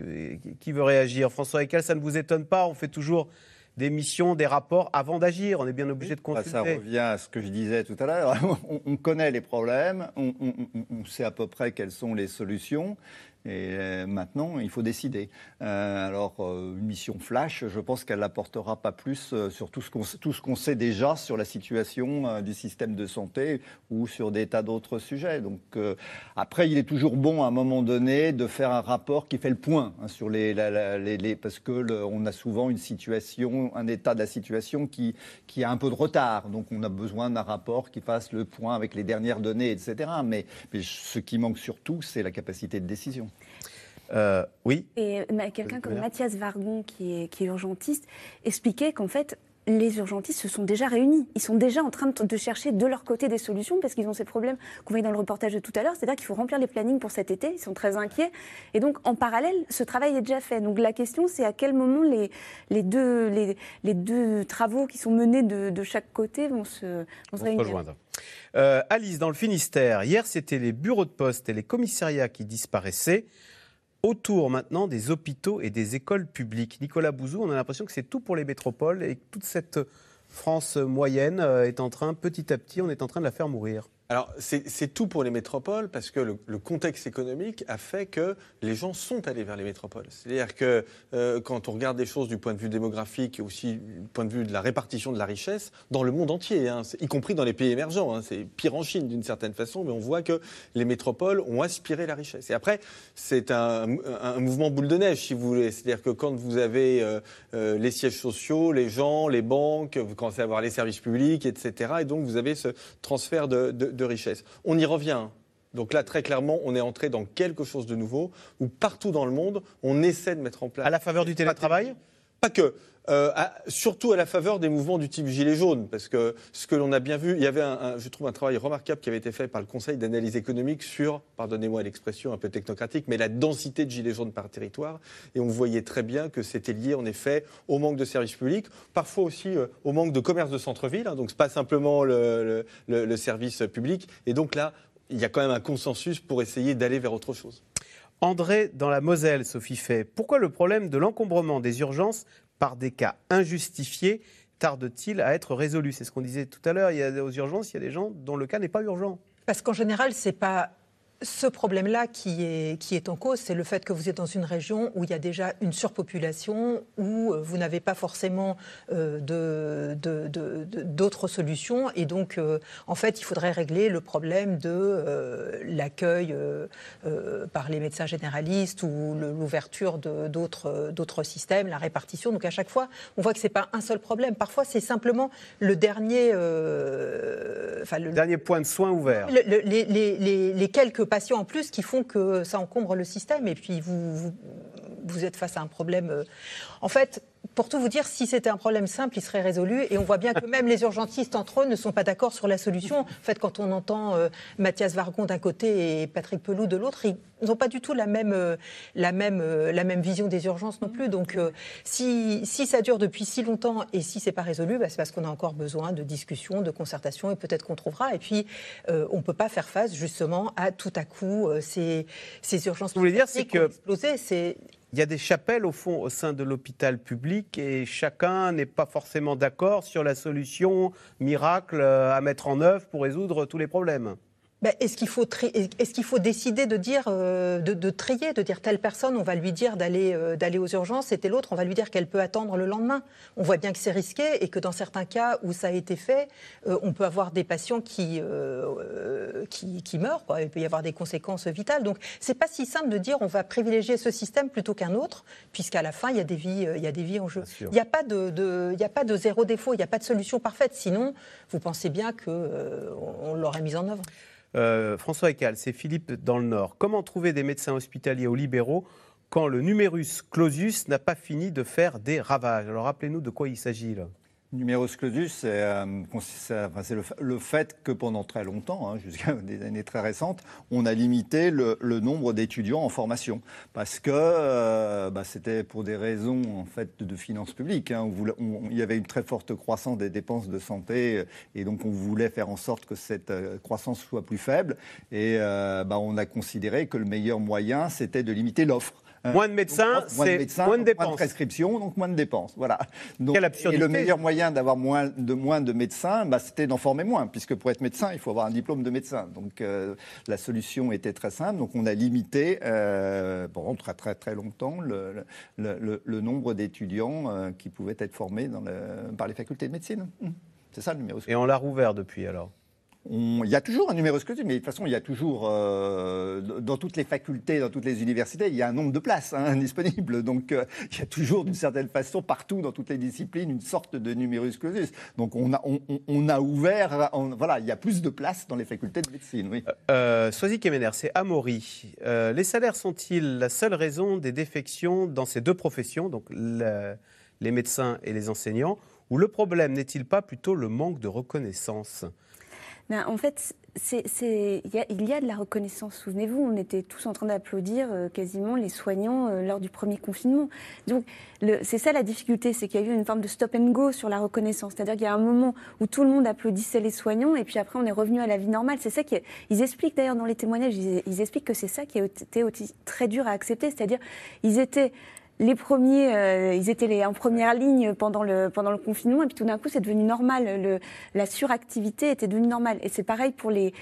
[SPEAKER 1] qui veut réagir François Ecal, ça ne vous étonne pas On fait toujours des missions, des rapports avant d'agir. On est bien obligé de
[SPEAKER 4] Bah,
[SPEAKER 1] consulter.
[SPEAKER 4] Ça revient à ce que je disais tout à l'heure. On, on connaît les problèmes, on, on- on- on sait à peu près quelles sont les solutions. Et euh, maintenant, il faut décider. Euh, alors, euh, une mission flash, je pense qu'elle n'apportera pas plus sur tout ce qu'on sait déjà sur la situation du système de santé ou sur des tas d'autres sujets. Donc, après, il est toujours bon à un moment donné de faire un rapport qui fait le point hein, sur les, parce que le- on a souvent une situation, un état de la situation qui qui a un peu de retard. Donc, on a besoin d'un rapport qui fasse le point avec les dernières données, etc. Mais ce qui manque surtout, c'est la capacité de décision.
[SPEAKER 1] Euh, oui.
[SPEAKER 3] Et quelqu'un comme. Mathias Vargon, qui est, qui est urgentiste, expliquait qu'en fait, les urgentistes se sont déjà réunis. Ils sont déjà en train de, de chercher de leur côté des solutions parce qu'ils ont ces problèmes qu'on voyait dans le reportage de tout à l'heure. C'est-à-dire qu'il faut remplir les plannings pour cet été. Ils sont très inquiets. Et donc, en parallèle, ce travail est déjà fait. Donc, la question, c'est à quel moment les, les, deux, les, les deux travaux qui sont menés de, de chaque côté se Vont se réunir.
[SPEAKER 1] rejoindre. Euh, Alice, dans le Finistère, hier c'était les bureaux de poste et les commissariats qui disparaissaient. Autour maintenant des hôpitaux et des écoles publiques. Nicolas Bouzou, on a l'impression que c'est tout pour les métropoles et que toute cette France moyenne euh, est en train, petit à petit, on est en train de la faire mourir.
[SPEAKER 5] Alors, c'est tout pour les métropoles parce que le, contexte économique a fait que les gens sont allés vers les métropoles. C'est-à-dire que euh, quand on regarde des choses du point de vue démographique et aussi du point de vue de la répartition de la richesse, dans le monde entier, hein, y compris dans les pays émergents, hein, c'est pire en Chine d'une certaine façon, mais on voit que les métropoles ont aspiré la richesse. Et après, c'est un, mouvement boule de neige, si vous voulez. C'est-à-dire que quand vous avez euh, euh, les sièges sociaux, les gens, les banques, vous commencez à avoir les services publics, etc. Et donc, vous avez ce transfert de richesse. On y revient. hein. Donc là, très clairement, on est entré dans quelque chose de nouveau où partout dans le monde, on essaie de mettre en place.
[SPEAKER 1] À la faveur du télétravail?
[SPEAKER 5] Pas que. Euh, surtout à la faveur des mouvements du type gilet jaune, parce que ce que l'on a bien vu, il y avait, je trouve, un travail remarquable qui avait été fait par le Conseil d'analyse économique sur, pardonnez-moi l'expression un peu technocratique, mais la densité de gilets jaunes par territoire, et on voyait très bien que c'était lié en effet au manque de services publics, parfois aussi euh, au manque de commerce de centre-ville, hein, donc c'est pas simplement le, le- le- le service public, et donc là, il y a quand même un consensus pour essayer d'aller vers autre chose.
[SPEAKER 1] André, dans la Moselle, Sophie fait. Pourquoi le problème de l'encombrement des urgences par des cas injustifiés tarde-t-il à être résolu? C'est ce qu'on disait tout à l'heure. Il y a, aux urgences, il y a des gens dont le cas n'est pas urgent.
[SPEAKER 2] Parce qu'en général, c'est pas ce problème-là qui est, qui est en cause, c'est le fait que vous êtes dans une région où il y a déjà une surpopulation, où euh, vous n'avez pas forcément euh, de- de- de- de- d'autres solutions. Et donc, euh, en fait, il faudrait régler le problème de euh, l'accueil par les médecins généralistes ou l'ouverture d'autres systèmes, la répartition. Donc, à chaque fois, on voit que ce n'est pas un seul problème. Parfois, c'est simplement le dernier... enfin, le,
[SPEAKER 1] Dernier point de soin ouvert.
[SPEAKER 2] le- le- les, les- les- les quelques patients en plus qui font que ça encombre le système et puis vous, vous, êtes face à un problème. euh, En fait, pour tout vous dire, si c'était un problème simple, il serait résolu. Et on voit bien que même les urgentistes entre eux ne sont pas d'accord sur la solution. En fait, quand on entend euh, Mathias Vargon d'un côté et Patrick Pelou de l'autre, ils n'ont pas du tout la même, euh, la, même, euh, la même vision des urgences non plus. Donc, si, si ça dure depuis si longtemps et si c'est pas résolu, bah, c'est parce qu'on a encore besoin de discussion, de concertation et peut-être qu'on trouvera. Et puis, on ne peut pas faire face justement à tout à coup ces, ces urgences.
[SPEAKER 1] Vous voulez dire, c'est que-
[SPEAKER 2] explosé.
[SPEAKER 1] Il y a des chapelles, au fond, au sein de l'hôpital public et chacun n'est pas forcément d'accord sur la solution miracle euh, à mettre en œuvre pour résoudre tous les problèmes.
[SPEAKER 2] Ben, est-ce qu'il faut, est-ce qu'il faut décider de dire, euh, de, de trier, de dire telle personne, on va lui dire d'aller, euh, d'aller aux urgences, et telle autre, on va lui dire qu'elle peut attendre le lendemain. On voit bien que c'est risqué et que dans certains cas où ça a été fait, euh, on peut avoir des patients qui, euh, euh, qui, qui meurent. quoi. Il peut y avoir des conséquences vitales. Donc c'est pas si simple de dire on va privilégier ce système plutôt qu'un autre, puisqu'à la fin il y a des vies, euh, il y a des vies en jeu. Il n'y a pas de, de- il y a pas de zéro défaut, il n'y a pas de solution parfaite. Sinon, vous pensez bien que euh, on l'aurait mise en œuvre.
[SPEAKER 1] Euh, François Ecal, c'est Philippe dans le Nord. Comment trouver des médecins hospitaliers ou libéraux quand le numerus clausus n'a pas fini de faire des ravages? Alors rappelez-nous de quoi il s'agit là.
[SPEAKER 4] Numerus clausus, c'est euh, le, fa- le fait que pendant très longtemps, hein, jusqu'à des années très récentes, on a limité le, nombre d'étudiants en formation parce que euh, bah, c'était pour des raisons de finances publiques. hein. Il y avait une très forte croissance des dépenses de santé euh, et donc on voulait faire en sorte que cette croissance soit plus faible et bah, on a considéré que le meilleur moyen c'était de limiter l'offre. Hein.
[SPEAKER 1] Moins de médecins,
[SPEAKER 4] Donc, moins de
[SPEAKER 1] c'est
[SPEAKER 4] médecins,
[SPEAKER 1] moins de dépenses.
[SPEAKER 4] Moins de prescriptions, donc moins de dépenses. Voilà. Donc, et le meilleur moyen d'avoir moins de, moins de médecins, bah, c'était d'en former moins, puisque pour être médecin, il faut avoir un diplôme de médecin. Donc euh, la solution était très simple. Donc on a limité euh, pendant très très très longtemps le, le- le- le nombre d'étudiants euh, qui pouvaient être formés dans par les facultés de médecine. Mmh. C'est ça le numéro.
[SPEAKER 1] Et on l'a rouvert depuis alors?
[SPEAKER 4] Il y a toujours un numéro clausus, mais de toute façon, il y a toujours, euh, dans toutes les facultés, dans toutes les universités, il y a un nombre de places hein, disponibles. Donc, euh, il y a toujours, d'une certaine façon, partout, dans toutes les disciplines, une sorte de numerus clausus. Donc, on a, ouvert, voilà, il y a plus de places dans les facultés de médecine, oui.
[SPEAKER 1] Euh, Soisy Kemener, c'est Amaury. Euh, les salaires sont-ils la seule raison des défections dans ces deux professions, donc le- les médecins et les enseignants, ou le problème n'est-il pas plutôt le manque de reconnaissance?
[SPEAKER 3] En fait, il y, a- de la reconnaissance. Souvenez-vous, on était tous en train d'applaudir euh, quasiment les soignants euh, lors du premier confinement. Donc, c'est ça la difficulté, c'est qu'il y a eu une forme de stop and go sur la reconnaissance. C'est-à-dire qu'il y a un moment où tout le monde applaudissait les soignants et puis après on est revenu à la vie normale. C'est ça qui ils expliquent d'ailleurs dans les témoignages, ils, expliquent que c'est ça qui a été très dur à accepter. C'est-à-dire, ils étaient les premiers, euh, ils étaient les, en première ligne pendant le, pendant le confinement, et puis tout d'un coup, c'est devenu normal. Le, la suractivité était devenue normale. Et c'est pareil pour les,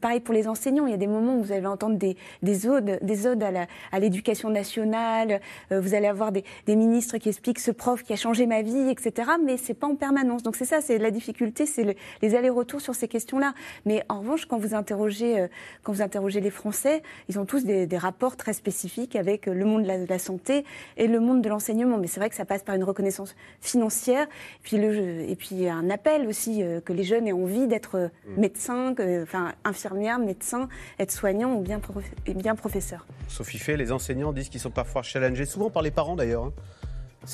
[SPEAKER 3] pareil pour les enseignants. Il y a des moments où vous allez entendre des, des odes, des odes à, l'éducation nationale. Euh, vous allez avoir des, des ministres qui expliquent ce prof qui a changé ma vie, etc. Mais c'est pas en permanence. Donc c'est ça, c'est la difficulté, c'est le, les allers-retours sur ces questions-là. Mais en revanche, quand vous interrogez, euh, quand vous interrogez les Français, ils ont tous des, des rapports très spécifiques avec le monde de la, santé le monde de l'enseignement. Mais c'est vrai que ça passe par une reconnaissance financière, et puis, le, et puis un appel aussi euh, que les jeunes aient envie d'être euh,
[SPEAKER 1] Mm.
[SPEAKER 3] médecins, que- enfin infirmières, médecins, être soignants ou bien, prof- et bien professeurs.
[SPEAKER 1] Sophie Fay, les enseignants disent qu'ils sont parfois challengés, souvent par les parents d'ailleurs. hein.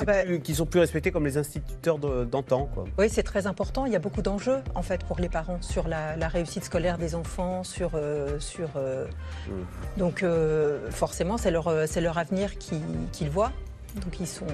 [SPEAKER 2] Ah bah-
[SPEAKER 1] qu'ils sont plus respectés comme les instituteurs d'antan. quoi.
[SPEAKER 2] Oui, c'est très important. Il y a beaucoup d'enjeux en fait pour les parents sur la, la réussite scolaire des enfants, sur euh, sur. euh, Donc euh, forcément, c'est leur c'est leur avenir qui- qu'ils voient. Donc ils sont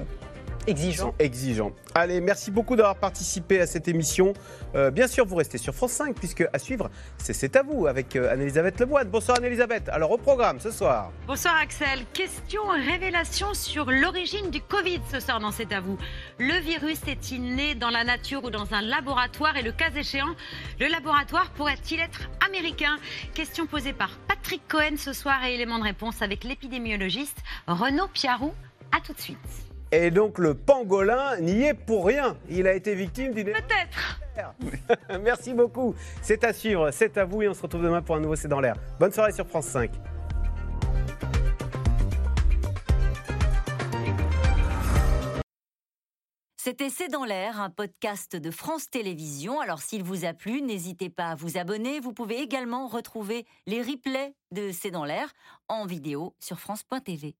[SPEAKER 2] exigeants.
[SPEAKER 1] sont exigeants. Allez, merci beaucoup d'avoir participé à cette émission. Euh, bien sûr, vous restez sur France 5, puisque à suivre, c'est C'est à vous avec euh, Anne-Elisabeth Leboine. Bonsoir Anne-Elisabeth. Alors au programme ce soir.
[SPEAKER 23] Bonsoir Axel. Question révélation sur l'origine du Covid ce soir dans C'est à vous. Le virus est-il né dans la nature ou dans un laboratoire? Et le cas échéant, le laboratoire pourrait-il être américain? Question posée par Patrick Cohen ce soir et élément de réponse avec l'épidémiologiste Renaud Piarou. À tout de suite.
[SPEAKER 1] Et donc le pangolin n'y est pour rien. Il a été victime d'une...
[SPEAKER 23] Peut-être.
[SPEAKER 1] Merci beaucoup. C'est à suivre, c'est à vous et on se retrouve demain pour un nouveau C'est dans l'air. Bonne soirée sur France 5.
[SPEAKER 24] C'était C'est dans l'air, un podcast de France Télévisions. Alors s'il vous a plu, n'hésitez pas à vous abonner. Vous pouvez également retrouver les replays de C'est dans l'air en vidéo sur France.tv.